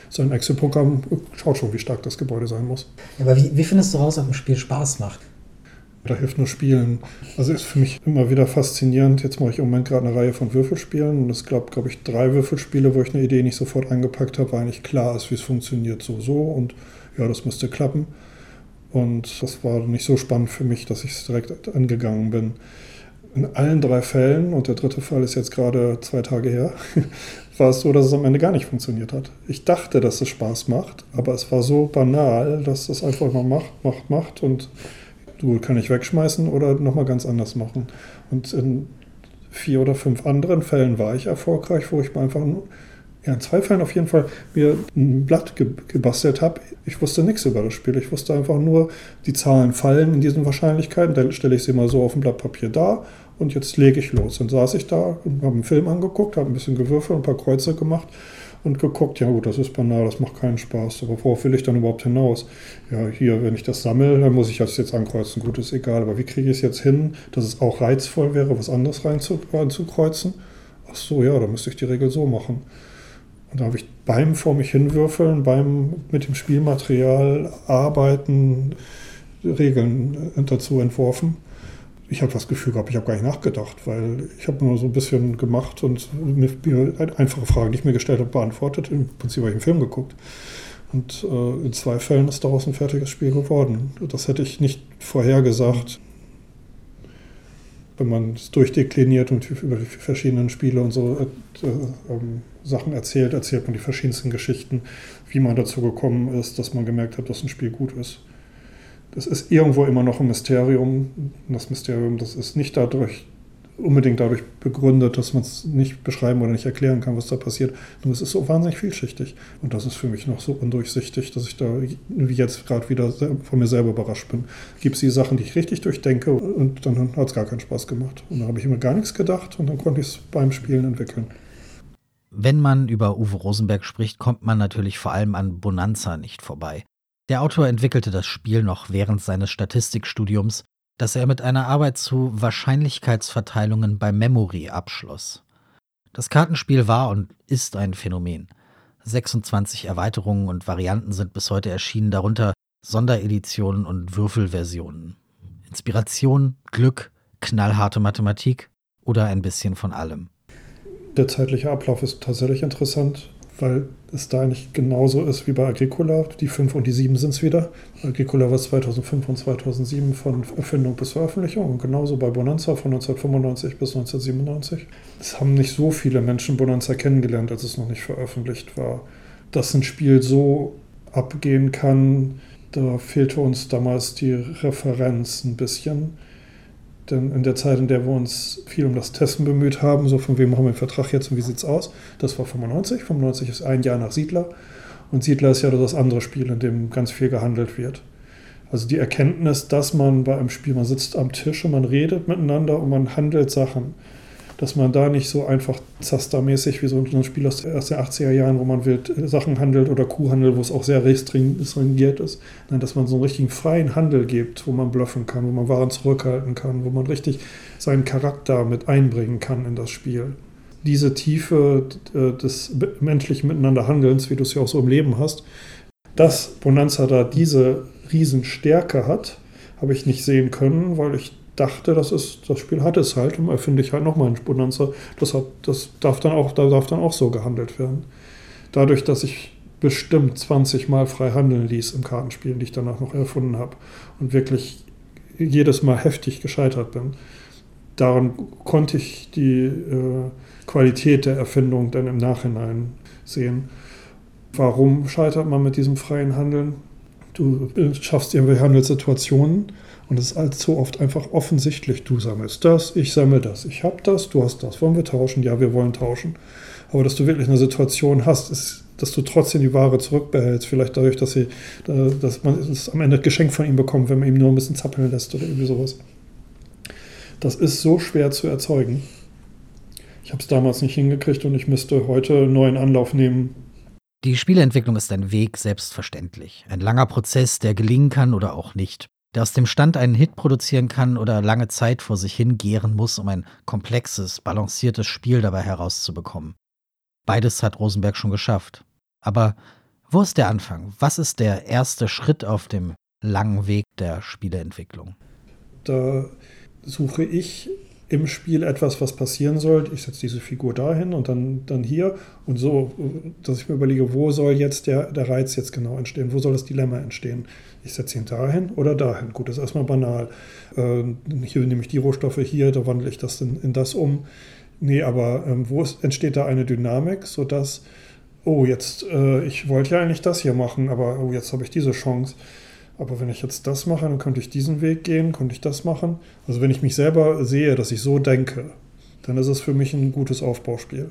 sein Excel-Programm schaut schon, wie stark das Gebäude sein muss. Ja, aber wie, wie findest du raus, ob ein Spiel Spaß macht? Da hilft nur Spielen. Also ist für mich immer wieder faszinierend. Jetzt mache ich im Moment gerade eine Reihe von Würfelspielen und es gab, glaube ich, drei Würfelspiele, wo ich eine Idee nicht sofort eingepackt habe, weil eigentlich klar ist, wie es funktioniert, so, so und ja, das müsste klappen. Und das war nicht so spannend für mich, dass ich es direkt angegangen bin. In allen drei Fällen, und der dritte Fall ist jetzt gerade zwei Tage her, war es so, dass es am Ende gar nicht funktioniert hat. Ich dachte, dass es Spaß macht, aber es war so banal, dass es einfach mal macht, macht, macht und du kann ich wegschmeißen oder nochmal ganz anders machen. Und in vier oder fünf anderen Fällen war ich erfolgreich, wo ich mir einfach, ja, in zwei Fällen auf jeden Fall mir ein Blatt ge gebastelt habe. Ich wusste nichts über das Spiel. Ich wusste einfach nur, die Zahlen fallen in diesen Wahrscheinlichkeiten. Dann stelle ich sie mal so auf dem Blatt Papier da und jetzt lege ich los. Dann saß ich da und habe einen Film angeguckt, habe ein bisschen gewürfelt, ein paar Kreuze gemacht und geguckt, ja gut, das ist banal, das macht keinen Spaß, aber worauf will ich dann überhaupt hinaus? Ja, hier, wenn ich das sammle, dann muss ich das jetzt ankreuzen, gut, ist egal, aber wie kriege ich es jetzt hin, dass es auch reizvoll wäre, was anderes reinzukreuzen? Ach so, ja, da müsste ich die Regel so machen. Da habe ich beim vor mich hinwürfeln, beim mit dem Spielmaterial arbeiten, Regeln dazu entworfen ich habe das Gefühl gehabt, ich habe gar nicht nachgedacht, weil ich habe nur so ein bisschen gemacht und mir einfache Fragen, die ich mir gestellt habe, beantwortet. Im Prinzip habe ich einen Film geguckt. Und äh, in zwei Fällen ist daraus ein fertiges Spiel geworden. Das hätte ich nicht vorhergesagt. Wenn man es durchdekliniert und über die verschiedenen Spiele und so äh, äh, Sachen erzählt, erzählt man die verschiedensten Geschichten, wie man dazu gekommen ist, dass man gemerkt hat, dass ein Spiel gut ist das ist irgendwo immer noch ein Mysterium. Das Mysterium, das ist nicht dadurch unbedingt dadurch begründet, dass man es nicht beschreiben oder nicht erklären kann, was da passiert. Nur es ist so wahnsinnig vielschichtig. Und das ist für mich noch so undurchsichtig, dass ich da wie jetzt gerade wieder von mir selber überrascht bin. Gibt es die Sachen, die ich richtig durchdenke und dann hat es gar keinen Spaß gemacht. Und dann habe ich immer gar nichts gedacht und dann konnte ich es beim Spielen entwickeln. Wenn man über Uwe Rosenberg spricht, kommt man natürlich vor allem an Bonanza nicht vorbei. Der Autor entwickelte das Spiel noch während seines Statistikstudiums, das er mit einer Arbeit zu Wahrscheinlichkeitsverteilungen bei Memory abschloss. Das Kartenspiel war und ist ein Phänomen. 26 Erweiterungen und Varianten sind bis heute erschienen, darunter Sondereditionen und Würfelversionen. Inspiration, Glück, knallharte Mathematik oder ein bisschen von allem. Der zeitliche Ablauf ist tatsächlich interessant weil es da eigentlich genauso ist wie bei Agricola. Die 5 und die 7 sind es wieder. Agricola war 2005 und 2007 von Erfindung bis Veröffentlichung und genauso bei Bonanza von 1995 bis 1997. Es haben nicht so viele Menschen Bonanza kennengelernt, als es noch nicht veröffentlicht war. Dass ein Spiel so abgehen kann, da fehlte uns damals die Referenz ein bisschen. Denn in der Zeit, in der wir uns viel um das Testen bemüht haben, so von wem machen wir den Vertrag jetzt und wie sieht es aus, das war 95. 95 ist ein Jahr nach Siedler. Und Siedler ist ja das andere Spiel, in dem ganz viel gehandelt wird. Also die Erkenntnis, dass man bei einem Spiel, man sitzt am Tisch und man redet miteinander und man handelt Sachen dass man da nicht so einfach zastermäßig wie so ein Spiel aus, den 80er Jahren, wo man wild Sachen handelt oder Kuhhandel, wo es auch sehr restringiert ist, Nein, dass man so einen richtigen freien Handel gibt, wo man bluffen kann, wo man Waren zurückhalten kann, wo man richtig seinen Charakter mit einbringen kann in das Spiel. Diese Tiefe äh, des menschlichen Miteinanderhandelns, wie du es ja auch so im Leben hast, dass Bonanza da diese Riesenstärke hat, habe ich nicht sehen können, weil ich dachte, das ist, das Spiel hat es halt und erfinde ich halt nochmal ein Bonanza. Das, hat, das darf dann auch, da darf dann auch so gehandelt werden. Dadurch, dass ich bestimmt 20 Mal frei handeln ließ im Kartenspiel, die ich danach noch erfunden habe und wirklich jedes Mal heftig gescheitert bin. Daran konnte ich die äh, Qualität der Erfindung dann im Nachhinein sehen. Warum scheitert man mit diesem freien Handeln? Du schaffst irgendwelche Handelssituationen und es ist allzu oft einfach offensichtlich, du sammelst das, ich sammle das, ich habe das, du hast das. Wollen wir tauschen? Ja, wir wollen tauschen. Aber dass du wirklich eine Situation hast, ist, dass du trotzdem die Ware zurückbehältst, vielleicht dadurch, dass, sie, dass man es am Ende ein Geschenk von ihm bekommt, wenn man ihm nur ein bisschen zappeln lässt oder irgendwie sowas. Das ist so schwer zu erzeugen. Ich habe es damals nicht hingekriegt und ich müsste heute einen neuen Anlauf nehmen. Die Spieleentwicklung ist ein Weg, selbstverständlich. Ein langer Prozess, der gelingen kann oder auch nicht. Der aus dem Stand einen Hit produzieren kann oder lange Zeit vor sich hingären muss, um ein komplexes, balanciertes Spiel dabei herauszubekommen. Beides hat Rosenberg schon geschafft. Aber wo ist der Anfang? Was ist der erste Schritt auf dem langen Weg der Spieleentwicklung? Da suche ich im Spiel etwas, was passieren soll. Ich setze diese Figur dahin und dann, dann hier und so, dass ich mir überlege, wo soll jetzt der, der Reiz jetzt genau entstehen? Wo soll das Dilemma entstehen? Ich setze ihn dahin oder dahin. Gut, das ist erstmal banal. Äh, hier nehme ich die Rohstoffe hier, da wandle ich das in, in das um. Nee, aber ähm, wo ist, entsteht da eine Dynamik, sodass, oh, jetzt, äh, ich wollte ja eigentlich das hier machen, aber oh, jetzt habe ich diese Chance. Aber wenn ich jetzt das mache, dann könnte ich diesen Weg gehen, könnte ich das machen. Also wenn ich mich selber sehe, dass ich so denke, dann ist es für mich ein gutes Aufbauspiel.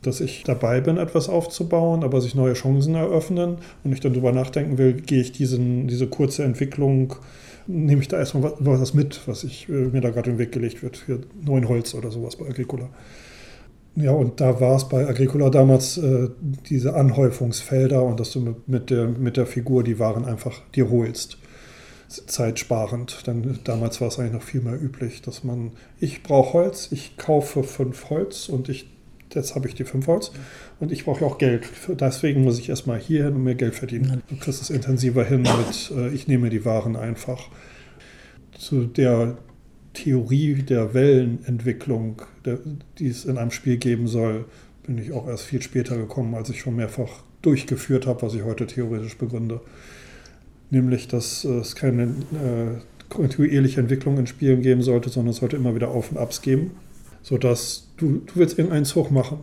Dass ich dabei bin, etwas aufzubauen, aber sich neue Chancen eröffnen und ich dann darüber nachdenken will, gehe ich diesen, diese kurze Entwicklung, nehme ich da erstmal was mit, was ich, äh, mir da gerade im Weg gelegt wird, für neuen Holz oder sowas bei Agricola. Ja, und da war es bei Agricola damals äh, diese Anhäufungsfelder und dass du mit, der, mit der Figur die Waren einfach dir holst. Zeitsparend. Denn damals war es eigentlich noch viel mehr üblich, dass man, ich brauche Holz, ich kaufe fünf Holz und ich, jetzt habe ich die fünf Holz und ich brauche auch Geld. Deswegen muss ich erstmal hier hin und mir Geld verdienen. Du kriegst es intensiver hin mit, äh, ich nehme die Waren einfach. Zu der Theorie der Wellenentwicklung, der, die es in einem Spiel geben soll, bin ich auch erst viel später gekommen, als ich schon mehrfach durchgeführt habe, was ich heute theoretisch begründe. Nämlich, dass es keine äh, kontinuierliche Entwicklung in Spielen geben sollte, sondern es sollte immer wieder Auf und Abs geben, sodass du, du willst irgendeinen Zug machen.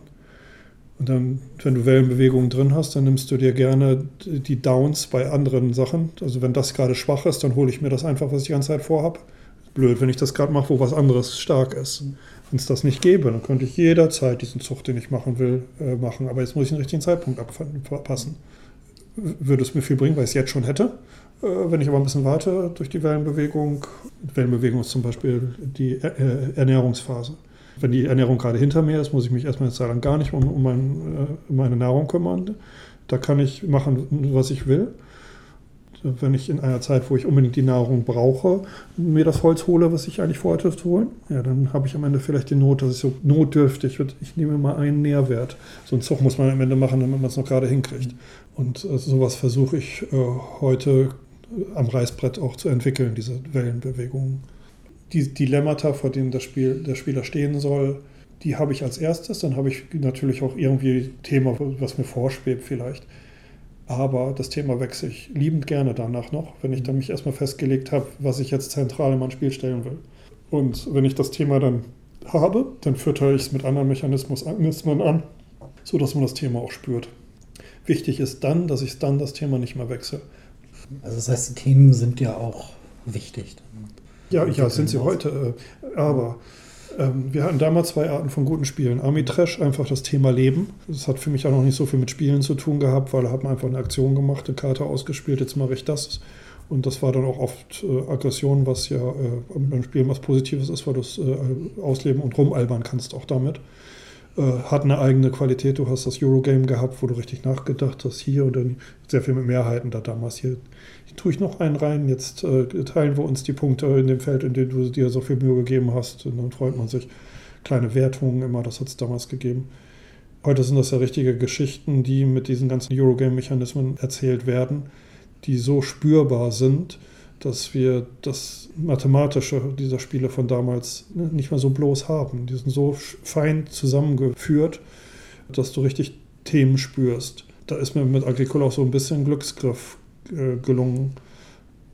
Und dann, wenn du Wellenbewegungen drin hast, dann nimmst du dir gerne die Downs bei anderen Sachen. Also wenn das gerade schwach ist, dann hole ich mir das einfach, was ich die ganze Zeit vorhabe blöd, wenn ich das gerade mache, wo was anderes stark ist. Wenn es das nicht gäbe, dann könnte ich jederzeit diesen Zug, den ich machen will, äh, machen. Aber jetzt muss ich den richtigen Zeitpunkt abpassen. Würde es mir viel bringen, weil ich es jetzt schon hätte. Äh, wenn ich aber ein bisschen warte durch die Wellenbewegung, Wellenbewegung ist zum Beispiel die er äh, Ernährungsphase. Wenn die Ernährung gerade hinter mir ist, muss ich mich erstmal eine Zeit lang gar nicht um, um, mein, äh, um meine Nahrung kümmern. Da kann ich machen, was ich will wenn ich in einer Zeit, wo ich unbedingt die Nahrung brauche, mir das Holz hole, was ich eigentlich vorhatte zu holen, ja, dann habe ich am Ende vielleicht die Not, dass ich so notdürftig wird. Ich nehme mal einen Nährwert. So einen Zug muss man am Ende machen, damit man es noch gerade hinkriegt. Und äh, sowas versuche ich äh, heute am Reißbrett auch zu entwickeln, diese Wellenbewegungen. Die Dilemmata, vor denen das Spiel, der Spieler stehen soll, die habe ich als erstes. Dann habe ich natürlich auch irgendwie Thema, was mir vorschwebt vielleicht. Aber das Thema wechsle ich liebend gerne danach noch, wenn ich dann mich erstmal festgelegt habe, was ich jetzt zentral in mein Spiel stellen will. Und wenn ich das Thema dann habe, dann füttere ich es mit anderen Mechanismen an, sodass man das Thema auch spürt. Wichtig ist dann, dass ich dann das Thema nicht mehr wechsle. Also das heißt, die Themen sind ja auch wichtig. Ja, ja, sind sie heute. Äh, aber wir hatten damals zwei Arten von guten Spielen. Army Trash, einfach das Thema Leben. Das hat für mich auch noch nicht so viel mit Spielen zu tun gehabt, weil da hat man einfach eine Aktion gemacht, eine Karte ausgespielt, jetzt mache ich das. Und das war dann auch oft äh, Aggression, was ja äh, beim Spielen was Positives ist, weil du es äh, ausleben und rumalbern kannst auch damit. Äh, hat eine eigene Qualität. Du hast das Eurogame gehabt, wo du richtig nachgedacht hast, hier und dann sehr viel mit Mehrheiten da damals. Hier tue ich noch einen rein, jetzt äh, teilen wir uns die Punkte in dem Feld, in dem du dir so viel Mühe gegeben hast. Und dann freut man sich. Kleine Wertungen immer, das hat es damals gegeben. Heute sind das ja richtige Geschichten, die mit diesen ganzen Eurogame-Mechanismen erzählt werden, die so spürbar sind, dass wir das Mathematische dieser Spiele von damals nicht mehr so bloß haben. Die sind so fein zusammengeführt, dass du richtig Themen spürst. Da ist mir mit Agricola auch so ein bisschen Glücksgriff äh, gelungen,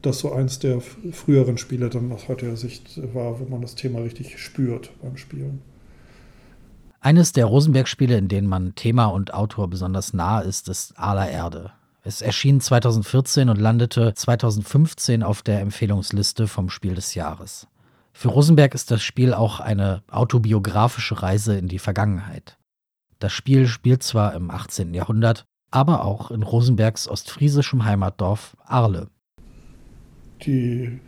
dass so eins der früheren Spiele dann aus heutiger Sicht war, wo man das Thema richtig spürt beim Spielen. Eines der Rosenberg-Spiele, in denen man Thema und Autor besonders nah ist, ist Aller Erde. Es erschien 2014 und landete 2015 auf der Empfehlungsliste vom Spiel des Jahres. Für Rosenberg ist das Spiel auch eine autobiografische Reise in die Vergangenheit. Das Spiel spielt zwar im 18. Jahrhundert, aber auch in Rosenbergs ostfriesischem Heimatdorf Arle. Die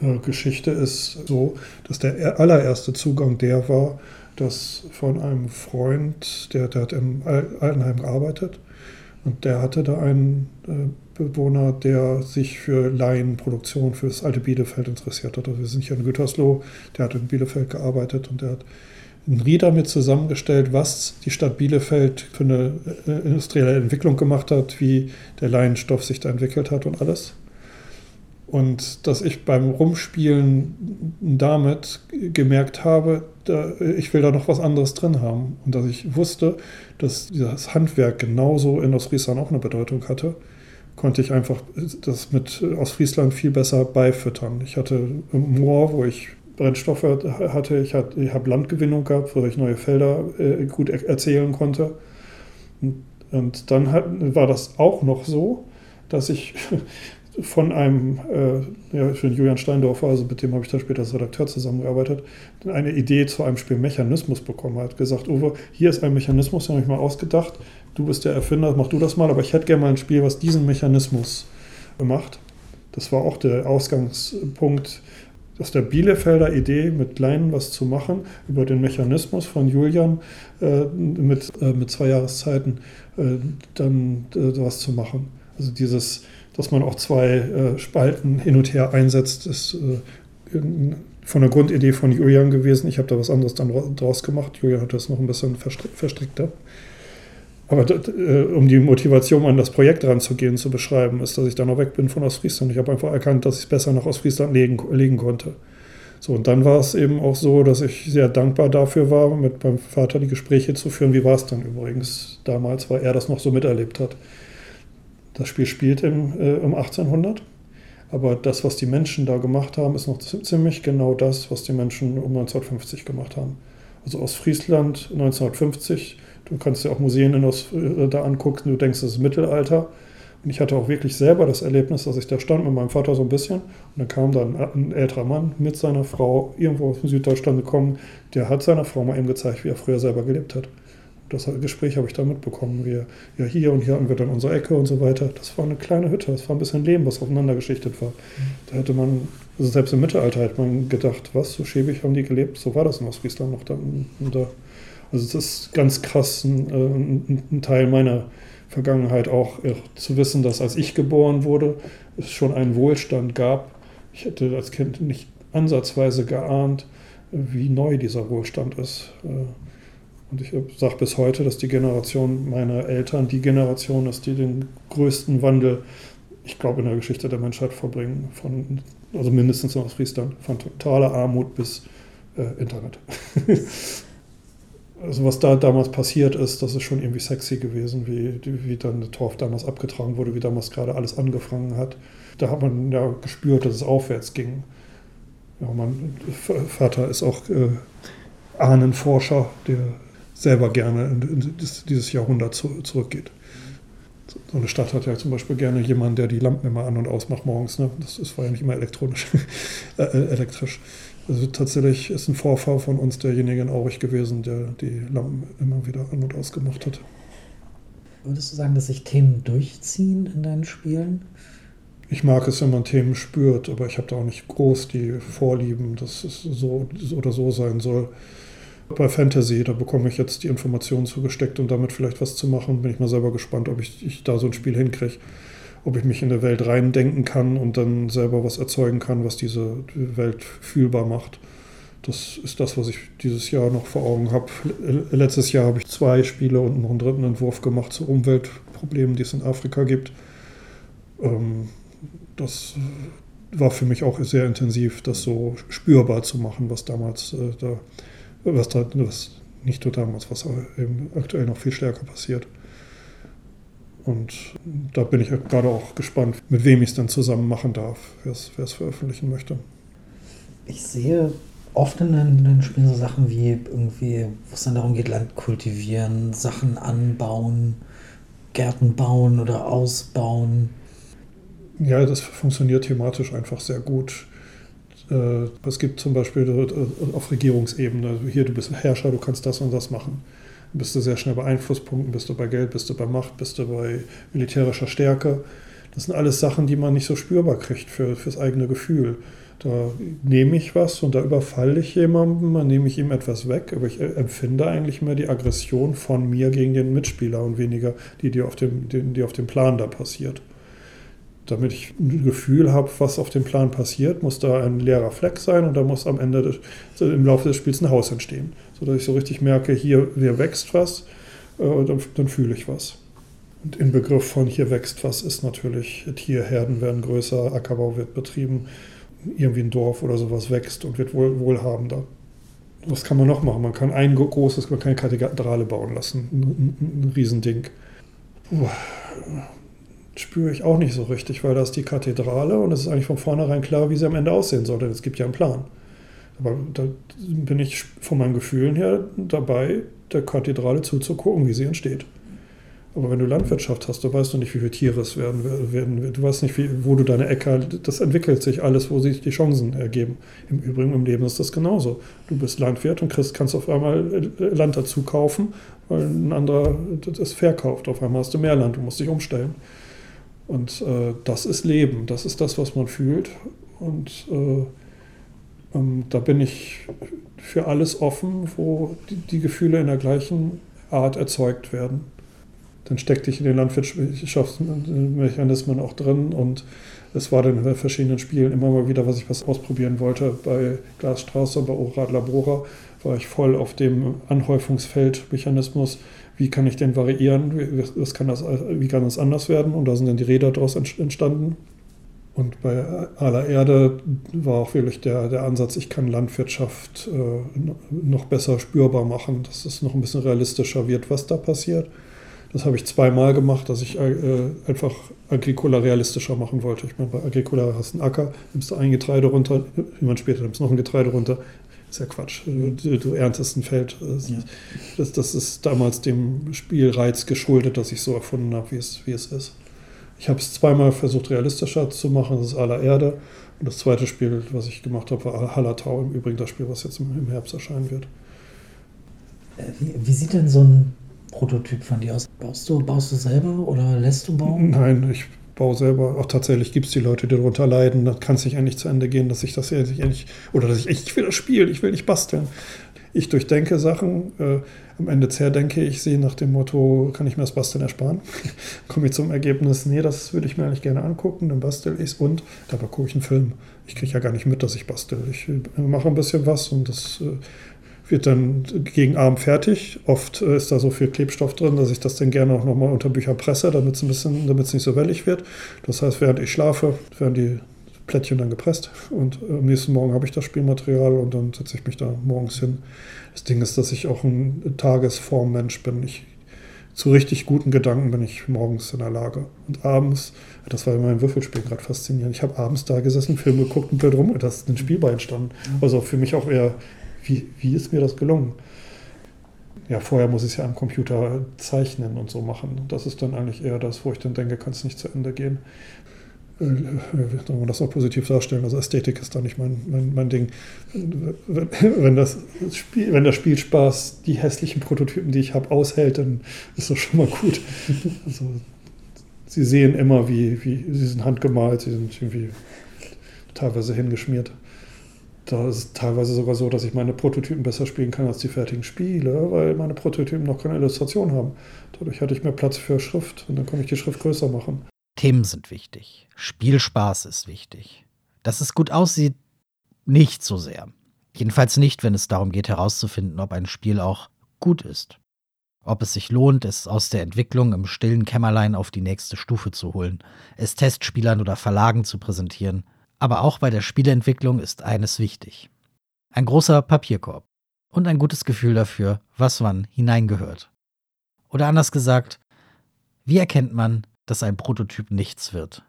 äh, Geschichte ist so, dass der allererste Zugang der war, dass von einem Freund, der, der hat im Altenheim gearbeitet, und der hatte da einen äh, Stadtbewohner, der sich für Laienproduktion für das alte Bielefeld interessiert hat. Also wir sind hier in Gütersloh, der hat in Bielefeld gearbeitet und der hat ein Rieder mit zusammengestellt, was die Stadt Bielefeld für eine äh, industrielle Entwicklung gemacht hat, wie der Laienstoff sich da entwickelt hat und alles. Und dass ich beim Rumspielen damit gemerkt habe, da, ich will da noch was anderes drin haben. Und dass ich wusste, dass das Handwerk genauso in Ostfriesland auch eine Bedeutung hatte, konnte ich einfach das mit Ostfriesland viel besser beifüttern. Ich hatte Moor, wo ich Brennstoffe hatte, ich, hatte, ich habe Landgewinnung gehabt, wo ich neue Felder äh, gut erzählen konnte. Und, und dann hat, war das auch noch so, dass ich von einem, äh, ja, für Julian Steindorfer, also mit dem habe ich dann später als Redakteur zusammengearbeitet, eine Idee zu einem Spiel Mechanismus bekommen. Er hat gesagt, Uwe, hier ist ein Mechanismus, den habe ich mal ausgedacht. Du bist der Erfinder, mach du das mal, aber ich hätte gerne mal ein Spiel, was diesen Mechanismus macht. Das war auch der Ausgangspunkt aus der Bielefelder Idee, mit Leinen was zu machen, über den Mechanismus von Julian äh, mit, äh, mit zwei Jahreszeiten äh, dann äh, was zu machen. Also dieses dass man auch zwei äh, Spalten hin und her einsetzt, ist äh, von der Grundidee von Julian gewesen. Ich habe da was anderes dann draus gemacht. Julian hat das noch ein bisschen verstrickter. Aber äh, um die Motivation an das Projekt ranzugehen, zu beschreiben, ist, dass ich dann noch weg bin von Ostfriesland. Ich habe einfach erkannt, dass ich es besser nach Ostfriesland legen, legen konnte. So, und dann war es eben auch so, dass ich sehr dankbar dafür war, mit meinem Vater die Gespräche zu führen. Wie war es dann übrigens damals, weil er das noch so miterlebt hat. Das Spiel spielt im, äh, um 1800, aber das, was die Menschen da gemacht haben, ist noch ziemlich genau das, was die Menschen um 1950 gemacht haben. Also aus Friesland 1950, du kannst dir auch Museen in Ost, äh, da angucken, du denkst, das ist Mittelalter. Und ich hatte auch wirklich selber das Erlebnis, dass ich da stand mit meinem Vater so ein bisschen und dann kam dann ein älterer Mann mit seiner Frau irgendwo aus Süddeutschland gekommen, der hat seiner Frau mal eben gezeigt, wie er früher selber gelebt hat das Gespräch habe ich da mitbekommen. Wir, ja, hier und hier haben wir dann unsere Ecke und so weiter. Das war eine kleine Hütte, das war ein bisschen Leben, was aufeinander geschichtet war. Da hätte man, also selbst im Mittelalter hat man gedacht, was, so schäbig haben die gelebt? So war das in Ostfriesland noch da. da. Also es ist ganz krass ein, äh, ein, Teil meiner Vergangenheit auch, auch zu wissen, dass als ich geboren wurde, es schon einen Wohlstand gab. Ich hätte als Kind nicht ansatzweise geahnt, wie neu dieser Wohlstand ist. Äh, und ich sage bis heute, dass die Generation meiner Eltern die Generation ist, die den größten Wandel, ich glaube, in der Geschichte der Menschheit verbringen. Von, also mindestens aus Friesland, von totaler Armut bis äh, Internet. also was da damals passiert ist, das ist schon irgendwie sexy gewesen, wie, wie dann der Torf damals abgetragen wurde, wie damals gerade alles angefangen hat. Da hat man ja gespürt, dass es aufwärts ging. Ja, mein Vater ist auch äh, Ahnenforscher, der selber gerne in dieses Jahrhundert zurückgeht. So eine Stadt hat ja zum Beispiel gerne jemanden, der die Lampen immer an- und ausmacht morgens. Ne? Das, das war ja nicht immer elektronisch, äh, elektrisch. Also tatsächlich ist ein Vorfahr von uns derjenige in Aurich gewesen, der die Lampen immer wieder an- und ausgemacht hat. Würdest du sagen, dass sich Themen durchziehen in deinen Spielen? Ich mag es, wenn man Themen spürt, aber ich habe da auch nicht groß die Vorlieben, dass es so oder so sein soll. Bei Fantasy, da bekomme ich jetzt die Informationen zugesteckt, um damit vielleicht was zu machen. Bin ich mal selber gespannt, ob ich, ich da so ein Spiel hinkriege. Ob ich mich in der Welt reindenken kann und dann selber was erzeugen kann, was diese Welt fühlbar macht. Das ist das, was ich dieses Jahr noch vor Augen habe. Letztes Jahr habe ich zwei Spiele und noch einen dritten Entwurf gemacht zu Umweltproblemen, die es in Afrika gibt. Ähm, das war für mich auch sehr intensiv, das so spürbar zu machen, was damals äh, da was, da, was nicht nur damals, was aktuell noch viel stärker passiert. Und da bin ich gerade auch gespannt, mit wem ich es dann zusammen machen darf, wer es veröffentlichen möchte. Ich sehe oft in den, Spielen so Sachen wie irgendwie, wo es dann darum geht, Land kultivieren, Sachen anbauen, Gärten bauen oder ausbauen. Ja, das funktioniert thematisch einfach sehr gut. Äh, es gibt zum Beispiel äh, auf Regierungsebene, hier, du bist Herrscher, du kannst das und das machen. Bist du sehr schnell bei Einflusspunkten, bist du bei Geld, bist du bei Macht, bist du bei militärischer Stärke. Das sind alles Sachen, die man nicht so spürbar kriegt für, fürs eigene Gefühl. Da nehme ich was und da überfalle ich jemanden, dann nehme ich ihm etwas weg, aber ich empfinde eigentlich mehr die Aggression von mir gegen den Mitspieler und weniger die, die auf dem, die, die auf dem Plan da passiert. Damit ich ein Gefühl habe, was auf dem Plan passiert, muss da ein leerer Fleck sein und da muss am Ende des, im Laufe des Spiels ein Haus entstehen. Sodass ich so richtig merke, hier, hier wächst was, äh, dann, dann fühle ich was. Und im Begriff von hier wächst was ist natürlich, Tierherden werden größer, Ackerbau wird betrieben, irgendwie ein Dorf oder sowas wächst und wird wohl, wohlhabender. Was kann man noch machen? Man kann ein großes, man kann eine Kathedrale bauen lassen, ein, ein, ein Riesending. Puh spüre ich auch nicht so richtig, weil da ist die Kathedrale und es ist eigentlich von vornherein klar, wie sie am Ende aussehen soll, denn es gibt ja einen Plan. Aber da bin ich von meinen Gefühlen her dabei, der Kathedrale zuzugucken, wie sie entsteht. Aber wenn du Landwirtschaft hast, du weißt du nicht, wie viele Tiere es werden, werden du weißt nicht, wie, wo du deine Äcker, das entwickelt sich alles, wo sich die Chancen ergeben. Im Übrigen im Leben ist das genauso. Du bist Landwirt und kriegst, kannst auf einmal Land dazu kaufen, weil ein anderer das verkauft. Auf einmal hast du mehr Land, du musst dich umstellen. Und äh, das ist Leben, das ist das, was man fühlt. Und äh, ähm, da bin ich für alles offen, wo die, die, Gefühle in der gleichen Art erzeugt werden. Dann steckte ich in den Landwirtschaftsmechanismen auch drin und es war dann in verschiedenen Spielen immer mal wieder, was ich was ausprobieren wollte. Bei Glasstraße, bei Oradler Bohrer war ich voll auf dem Anhäufungsfeldmechanismus wie kann ich den variieren, wie, kann das, wie kann das anders werden? Und da sind dann die Räder daraus entstanden. Und bei aller Erde war auch wirklich der, der Ansatz, ich kann Landwirtschaft äh, noch besser spürbar machen, dass es noch ein bisschen realistischer wird, was da passiert. Das habe ich zweimal gemacht, dass ich äh, einfach Agricola realistischer machen wollte. Ich meine, bei Agricola hast du einen Acker, nimmst du ein Getreide runter, irgendwann später nimmst du noch ein Getreide runter, ist ja Quatsch. Du, du erntest ein Feld. Das, das, das, ist damals dem Spielreiz geschuldet, dass ich so erfunden habe, wie es, wie es ist. Ich habe es zweimal versucht, realistischer zu machen. Das ist aller Erde. Und das zweite Spiel, was ich gemacht habe, war Hallertau. Im Übrigen das Spiel, was jetzt im Herbst erscheinen wird. Äh, wie, wie sieht denn so ein Prototyp von dir aus? Baust du, baust du selber oder lässt du bauen? Nein, ich baue selber. Auch tatsächlich gibt es die Leute, die darunter leiden. Da kann es nicht endlich zu Ende gehen, dass ich das endlich, oder dass ich, ich will das Spiel, ich will nicht basteln. Ich durchdenke Sachen, äh, am Ende zerdenke ich sie nach dem Motto, kann ich mir das Basteln ersparen? Komme ich zum Ergebnis, nee, das würde ich mir eigentlich gerne angucken, dann bastel ich es und dabei gucke ich einen Film. Ich kriege ja gar nicht mit, dass ich bastel. Ich äh, mache ein bisschen was und das äh, wird dann gegen Abend fertig. Oft äh, ist da so viel Klebstoff drin, dass ich das dann gerne auch nochmal unter Bücher presse, damit es ein bisschen, damit es nicht so wellig wird. Das heißt, während ich schlafe, werden die Plättchen dann gepresst und am nächsten Morgen habe ich das Spielmaterial und dann setze ich mich da morgens hin. Das Ding ist, dass ich auch ein Tagesformmensch bin. Ich, zu richtig guten Gedanken bin ich morgens in der Lage. Und abends, das war in meinem Würfelspiel gerade faszinierend, ich habe abends da gesessen, Film geguckt und blöd rum, da ist ein Spiel bei entstanden. Also für mich auch eher wie, wie ist mir das gelungen? Ja, vorher muss ich es ja am Computer zeichnen und so machen. Das ist dann eigentlich eher das, wo ich dann denke, kann es nicht zu Ende gehen. Soll man das auch positiv darstellen? Also Ästhetik ist da nicht mein, mein, mein Ding. Wenn, wenn, das Spiel, wenn der Spielspaß die hässlichen Prototypen, die ich habe, aushält, dann ist das schon mal gut. Also, sie sehen immer, wie, wie sie sind handgemalt, sie sind irgendwie teilweise hingeschmiert. Da ist es teilweise sogar so, dass ich meine Prototypen besser spielen kann als die fertigen Spiele, weil meine Prototypen noch keine Illustration haben. Dadurch hatte ich mehr Platz für Schrift und dann konnte ich die Schrift größer machen. Themen sind wichtig. Spielspaß ist wichtig. Dass es gut aussieht, nicht so sehr. Jedenfalls nicht, wenn es darum geht herauszufinden, ob ein Spiel auch gut ist. Ob es sich lohnt, es aus der Entwicklung im stillen Kämmerlein auf die nächste Stufe zu holen, es Testspielern oder Verlagen zu präsentieren aber auch bei der Spieleentwicklung ist eines wichtig. Ein großer Papierkorb und ein gutes Gefühl dafür, was wann hineingehört. Oder anders gesagt, wie erkennt man, dass ein Prototyp nichts wird?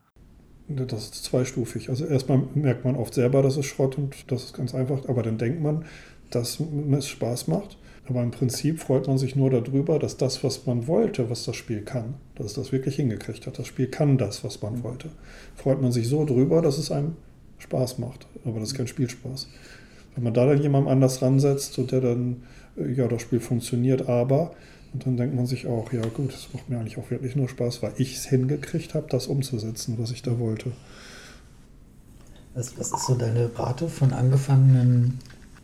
Das ist zweistufig. Also erstmal merkt man oft selber, dass es Schrott und das ist ganz einfach, aber dann denkt man, dass es Spaß macht. Aber im Prinzip freut man sich nur darüber, dass das, was man wollte, was das Spiel kann, dass es das wirklich hingekriegt hat. Das Spiel kann das, was man wollte. Freut man sich so drüber, dass es einem Spaß macht. Aber das ist kein Spielspaß. Wenn man da dann jemandem anders ransetzt und der dann, äh, ja, das Spiel funktioniert, aber, und dann denkt man sich auch, ja gut, es macht mir eigentlich auch wirklich nur Spaß, weil ich es hingekriegt habe, das umzusetzen, was ich da wollte. Was, was ist so deine Rate von angefangenen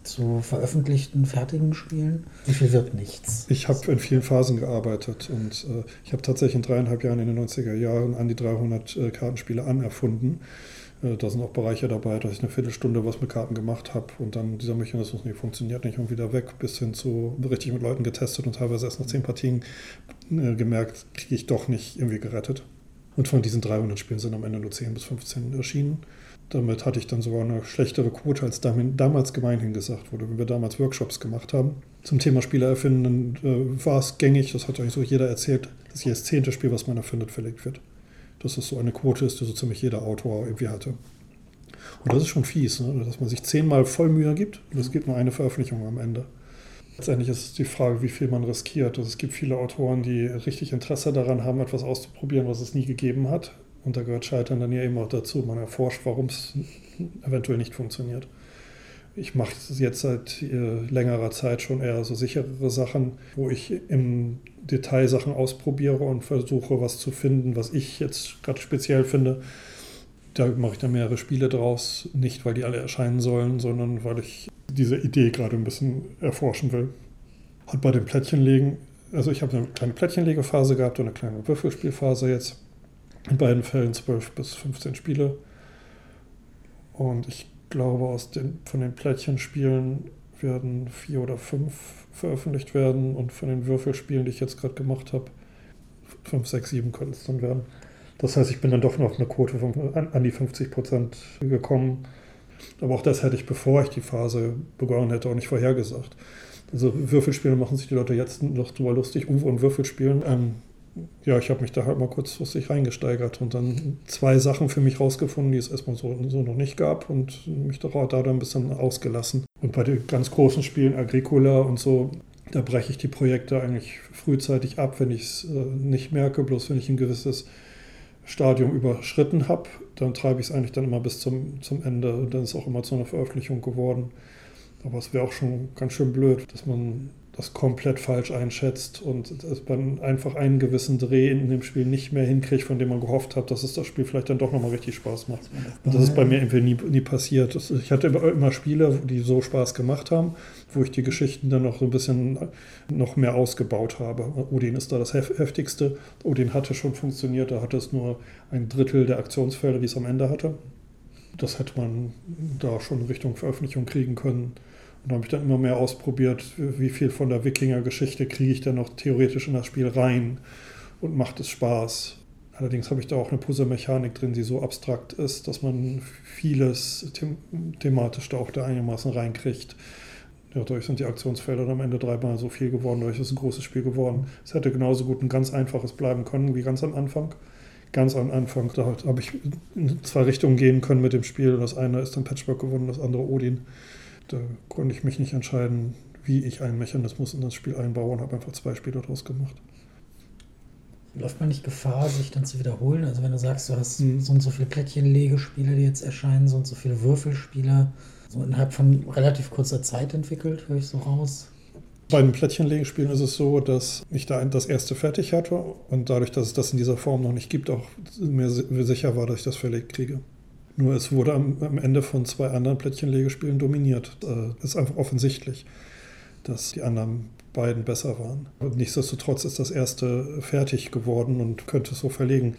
zu veröffentlichten, fertigen Spielen? Wie viel wird nichts? Ich habe in vielen Phasen gearbeitet und äh, ich habe tatsächlich in dreieinhalb Jahren in den 90er Jahren an die 300 äh, Kartenspiele anerfunden. Äh, da sind auch Bereiche dabei, dass ich eine Viertelstunde was mit Karten gemacht habe und dann dieser Mechanismus nicht funktioniert nicht und wieder weg, bis hin zu richtig mit Leuten getestet und teilweise erst nach zehn Partien äh, gemerkt, kriege ich doch nicht irgendwie gerettet. Und von diesen 300 Spielen sind am Ende nur 10 bis 15 erschienen. Damit hatte ich dann sogar eine schlechtere Quote, als damals gemeinhin gesagt wurde. Wenn wir damals Workshops gemacht haben zum Thema Spiele erfinden, äh, war es gängig, das hat eigentlich so jeder erzählt, dass jedes zehnte Spiel, was man erfindet, verlegt wird. Dass es so eine Quote ist, die so ziemlich jeder Autor irgendwie hatte. Und das ist schon fies, ne? dass man sich zehnmal voll Mühe gibt und es gibt nur eine Veröffentlichung am Ende. Letztendlich ist es die Frage, wie viel man riskiert. Also es gibt viele Autoren, die richtig Interesse daran haben, etwas auszuprobieren, was es nie gegeben hat. Und da gehört Scheitern dann ja eben auch dazu. Man erforscht, warum es eventuell nicht funktioniert. Ich mache jetzt seit äh, längerer Zeit schon eher so sicherere Sachen, wo ich im Detail Sachen ausprobiere und versuche, was zu finden, was ich jetzt gerade speziell finde. Da mache ich dann mehrere Spiele draus, nicht weil die alle erscheinen sollen, sondern weil ich diese Idee gerade ein bisschen erforschen will. Und bei dem Plättchenlegen, also ich habe eine kleine Plättchenlegephase gehabt und eine kleine Würfelspielphase jetzt. In beiden Fällen 12 bis 15 Spiele. Und ich glaube, aus den, von den Plättchenspielen werden vier oder fünf veröffentlicht werden und von den Würfelspielen, die ich jetzt gerade gemacht habe, fünf, sechs, sieben könnten es dann werden. Das heißt, ich bin dann doch noch auf eine Quote von an, an die 50 Prozent gekommen. Aber auch das hätte ich, bevor ich die Phase begonnen hätte, auch nicht vorhergesagt. Also Würfelspiele machen sich die Leute jetzt noch drüber lustig. Uwe und Würfelspielen. Ähm, ja, ich habe mich da halt mal kurzfristig reingesteigert und dann zwei Sachen für mich rausgefunden, die es erstmal so, so noch nicht gab und mich da dann ein bisschen ausgelassen. Und bei den ganz großen Spielen, Agricola und so, da breche ich die Projekte eigentlich frühzeitig ab, wenn ich es äh, nicht merke, bloß wenn ich ein gewisses Stadium überschritten habe, dann treibe ich es eigentlich dann immer bis zum, zum Ende. Und dann ist auch immer zu einer Veröffentlichung geworden. Aber es wäre auch schon ganz schön blöd, dass man das komplett falsch einschätzt und dass man einfach einen gewissen Dreh in dem Spiel nicht mehr hinkriegt, von dem man gehofft hat, dass es das Spiel vielleicht dann doch nochmal richtig Spaß macht. Und das ist bei mir irgendwie nie, nie passiert. Ich hatte immer, Spiele, die so Spaß gemacht haben, wo ich die Geschichten dann noch so ein bisschen noch mehr ausgebaut habe. Odin ist da das heftigste. Odin hatte schon funktioniert, da hatte es nur ein Drittel der Aktionsfelder, die es am Ende hatte. Das hätte man da schon in Richtung Veröffentlichung kriegen können. Und habe ich dann immer mehr ausprobiert, wie viel von der Wikinger-Geschichte kriege ich dann noch theoretisch in das Spiel rein und macht es Spaß. Allerdings habe ich da auch eine Puzzle-Mechanik drin, die so abstrakt ist, dass man vieles them thematisch da auch da einigermaßen reinkriegt. Dadurch sind die Aktionsfelder dann am Ende dreimal so viel geworden, dadurch ist es ein großes Spiel geworden. Es hätte genauso gut ein ganz einfaches bleiben können wie ganz am Anfang. Ganz am Anfang, da habe ich in zwei Richtungen gehen können mit dem Spiel. Das eine ist dann Patchwork gewonnen, das andere Odin da konnte ich mich nicht entscheiden, wie ich einen Mechanismus in das Spiel einbaue und habe einfach zwei Spiele daraus gemacht. Läuft man nicht Gefahr, sich dann zu wiederholen? Also wenn du sagst, du hast mhm. so und so viele Plättchenlegespiele, die jetzt erscheinen, so und so viele Würfelspiele, so innerhalb von relativ kurzer Zeit entwickelt, höre ich so raus. Bei den Plättchenlegespielen ist es so, dass ich da das erste fertig hatte und dadurch, dass es das in dieser Form noch nicht gibt, auch mir sicher war, dass ich das verlegt kriege. Nur es wurde am, am Ende von zwei anderen Plättchenlegespielen dominiert. Äh, ist einfach offensichtlich, dass die anderen beiden besser waren. Nichtsdestotrotz ist das erste fertig geworden und könnte es so verlegen.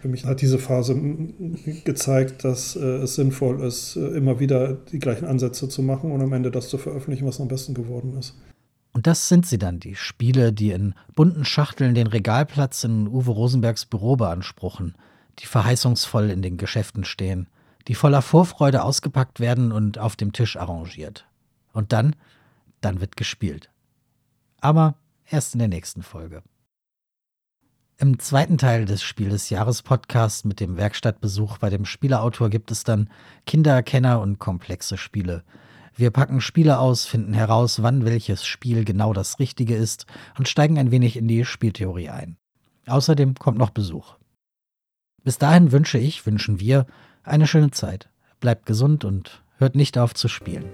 Für mich hat diese Phase gezeigt, dass äh, es sinnvoll ist, äh, immer wieder die gleichen Ansätze zu machen und am Ende das zu veröffentlichen, was am besten geworden ist. Und das sind sie dann, die Spiele, die in bunten Schachteln den Regalplatz in Uwe Rosenbergs Büro beanspruchen – die verheißungsvoll in den Geschäften stehen, die voller Vorfreude ausgepackt werden und auf dem Tisch arrangiert. Und dann, dann wird gespielt. Aber erst in der nächsten Folge. Im zweiten Teil des Spiel des Jahres Podcasts mit dem Werkstattbesuch bei dem Spieleautor gibt es dann Kinder, Kenner und komplexe Spiele. Wir packen Spiele aus, finden heraus, wann welches Spiel genau das Richtige ist und steigen ein wenig in die Spieltheorie ein. Außerdem kommt noch Besuch. Bis dahin wünsche ich, wünschen wir eine schöne Zeit. Bleibt gesund und hört nicht auf zu spielen.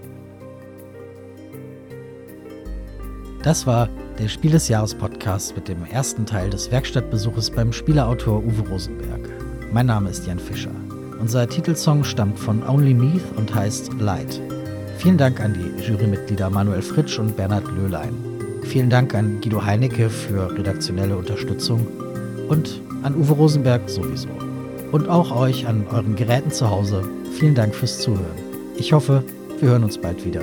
Das war der Spiel des Jahres Podcast mit dem ersten Teil des Werkstattbesuches beim Spieleautor Uwe Rosenberg. Mein Name ist Jan Fischer. Unser Titelsong stammt von Only Me und heißt Light. Vielen Dank an die Jurymitglieder Manuel Fritsch und Bernhard Löhlein. Vielen Dank an Guido Heinecke für redaktionelle Unterstützung und an Uwe Rosenberg sowieso. Und auch euch an euren Geräten zu Hause. Vielen Dank fürs Zuhören. Ich hoffe, wir hören uns bald wieder.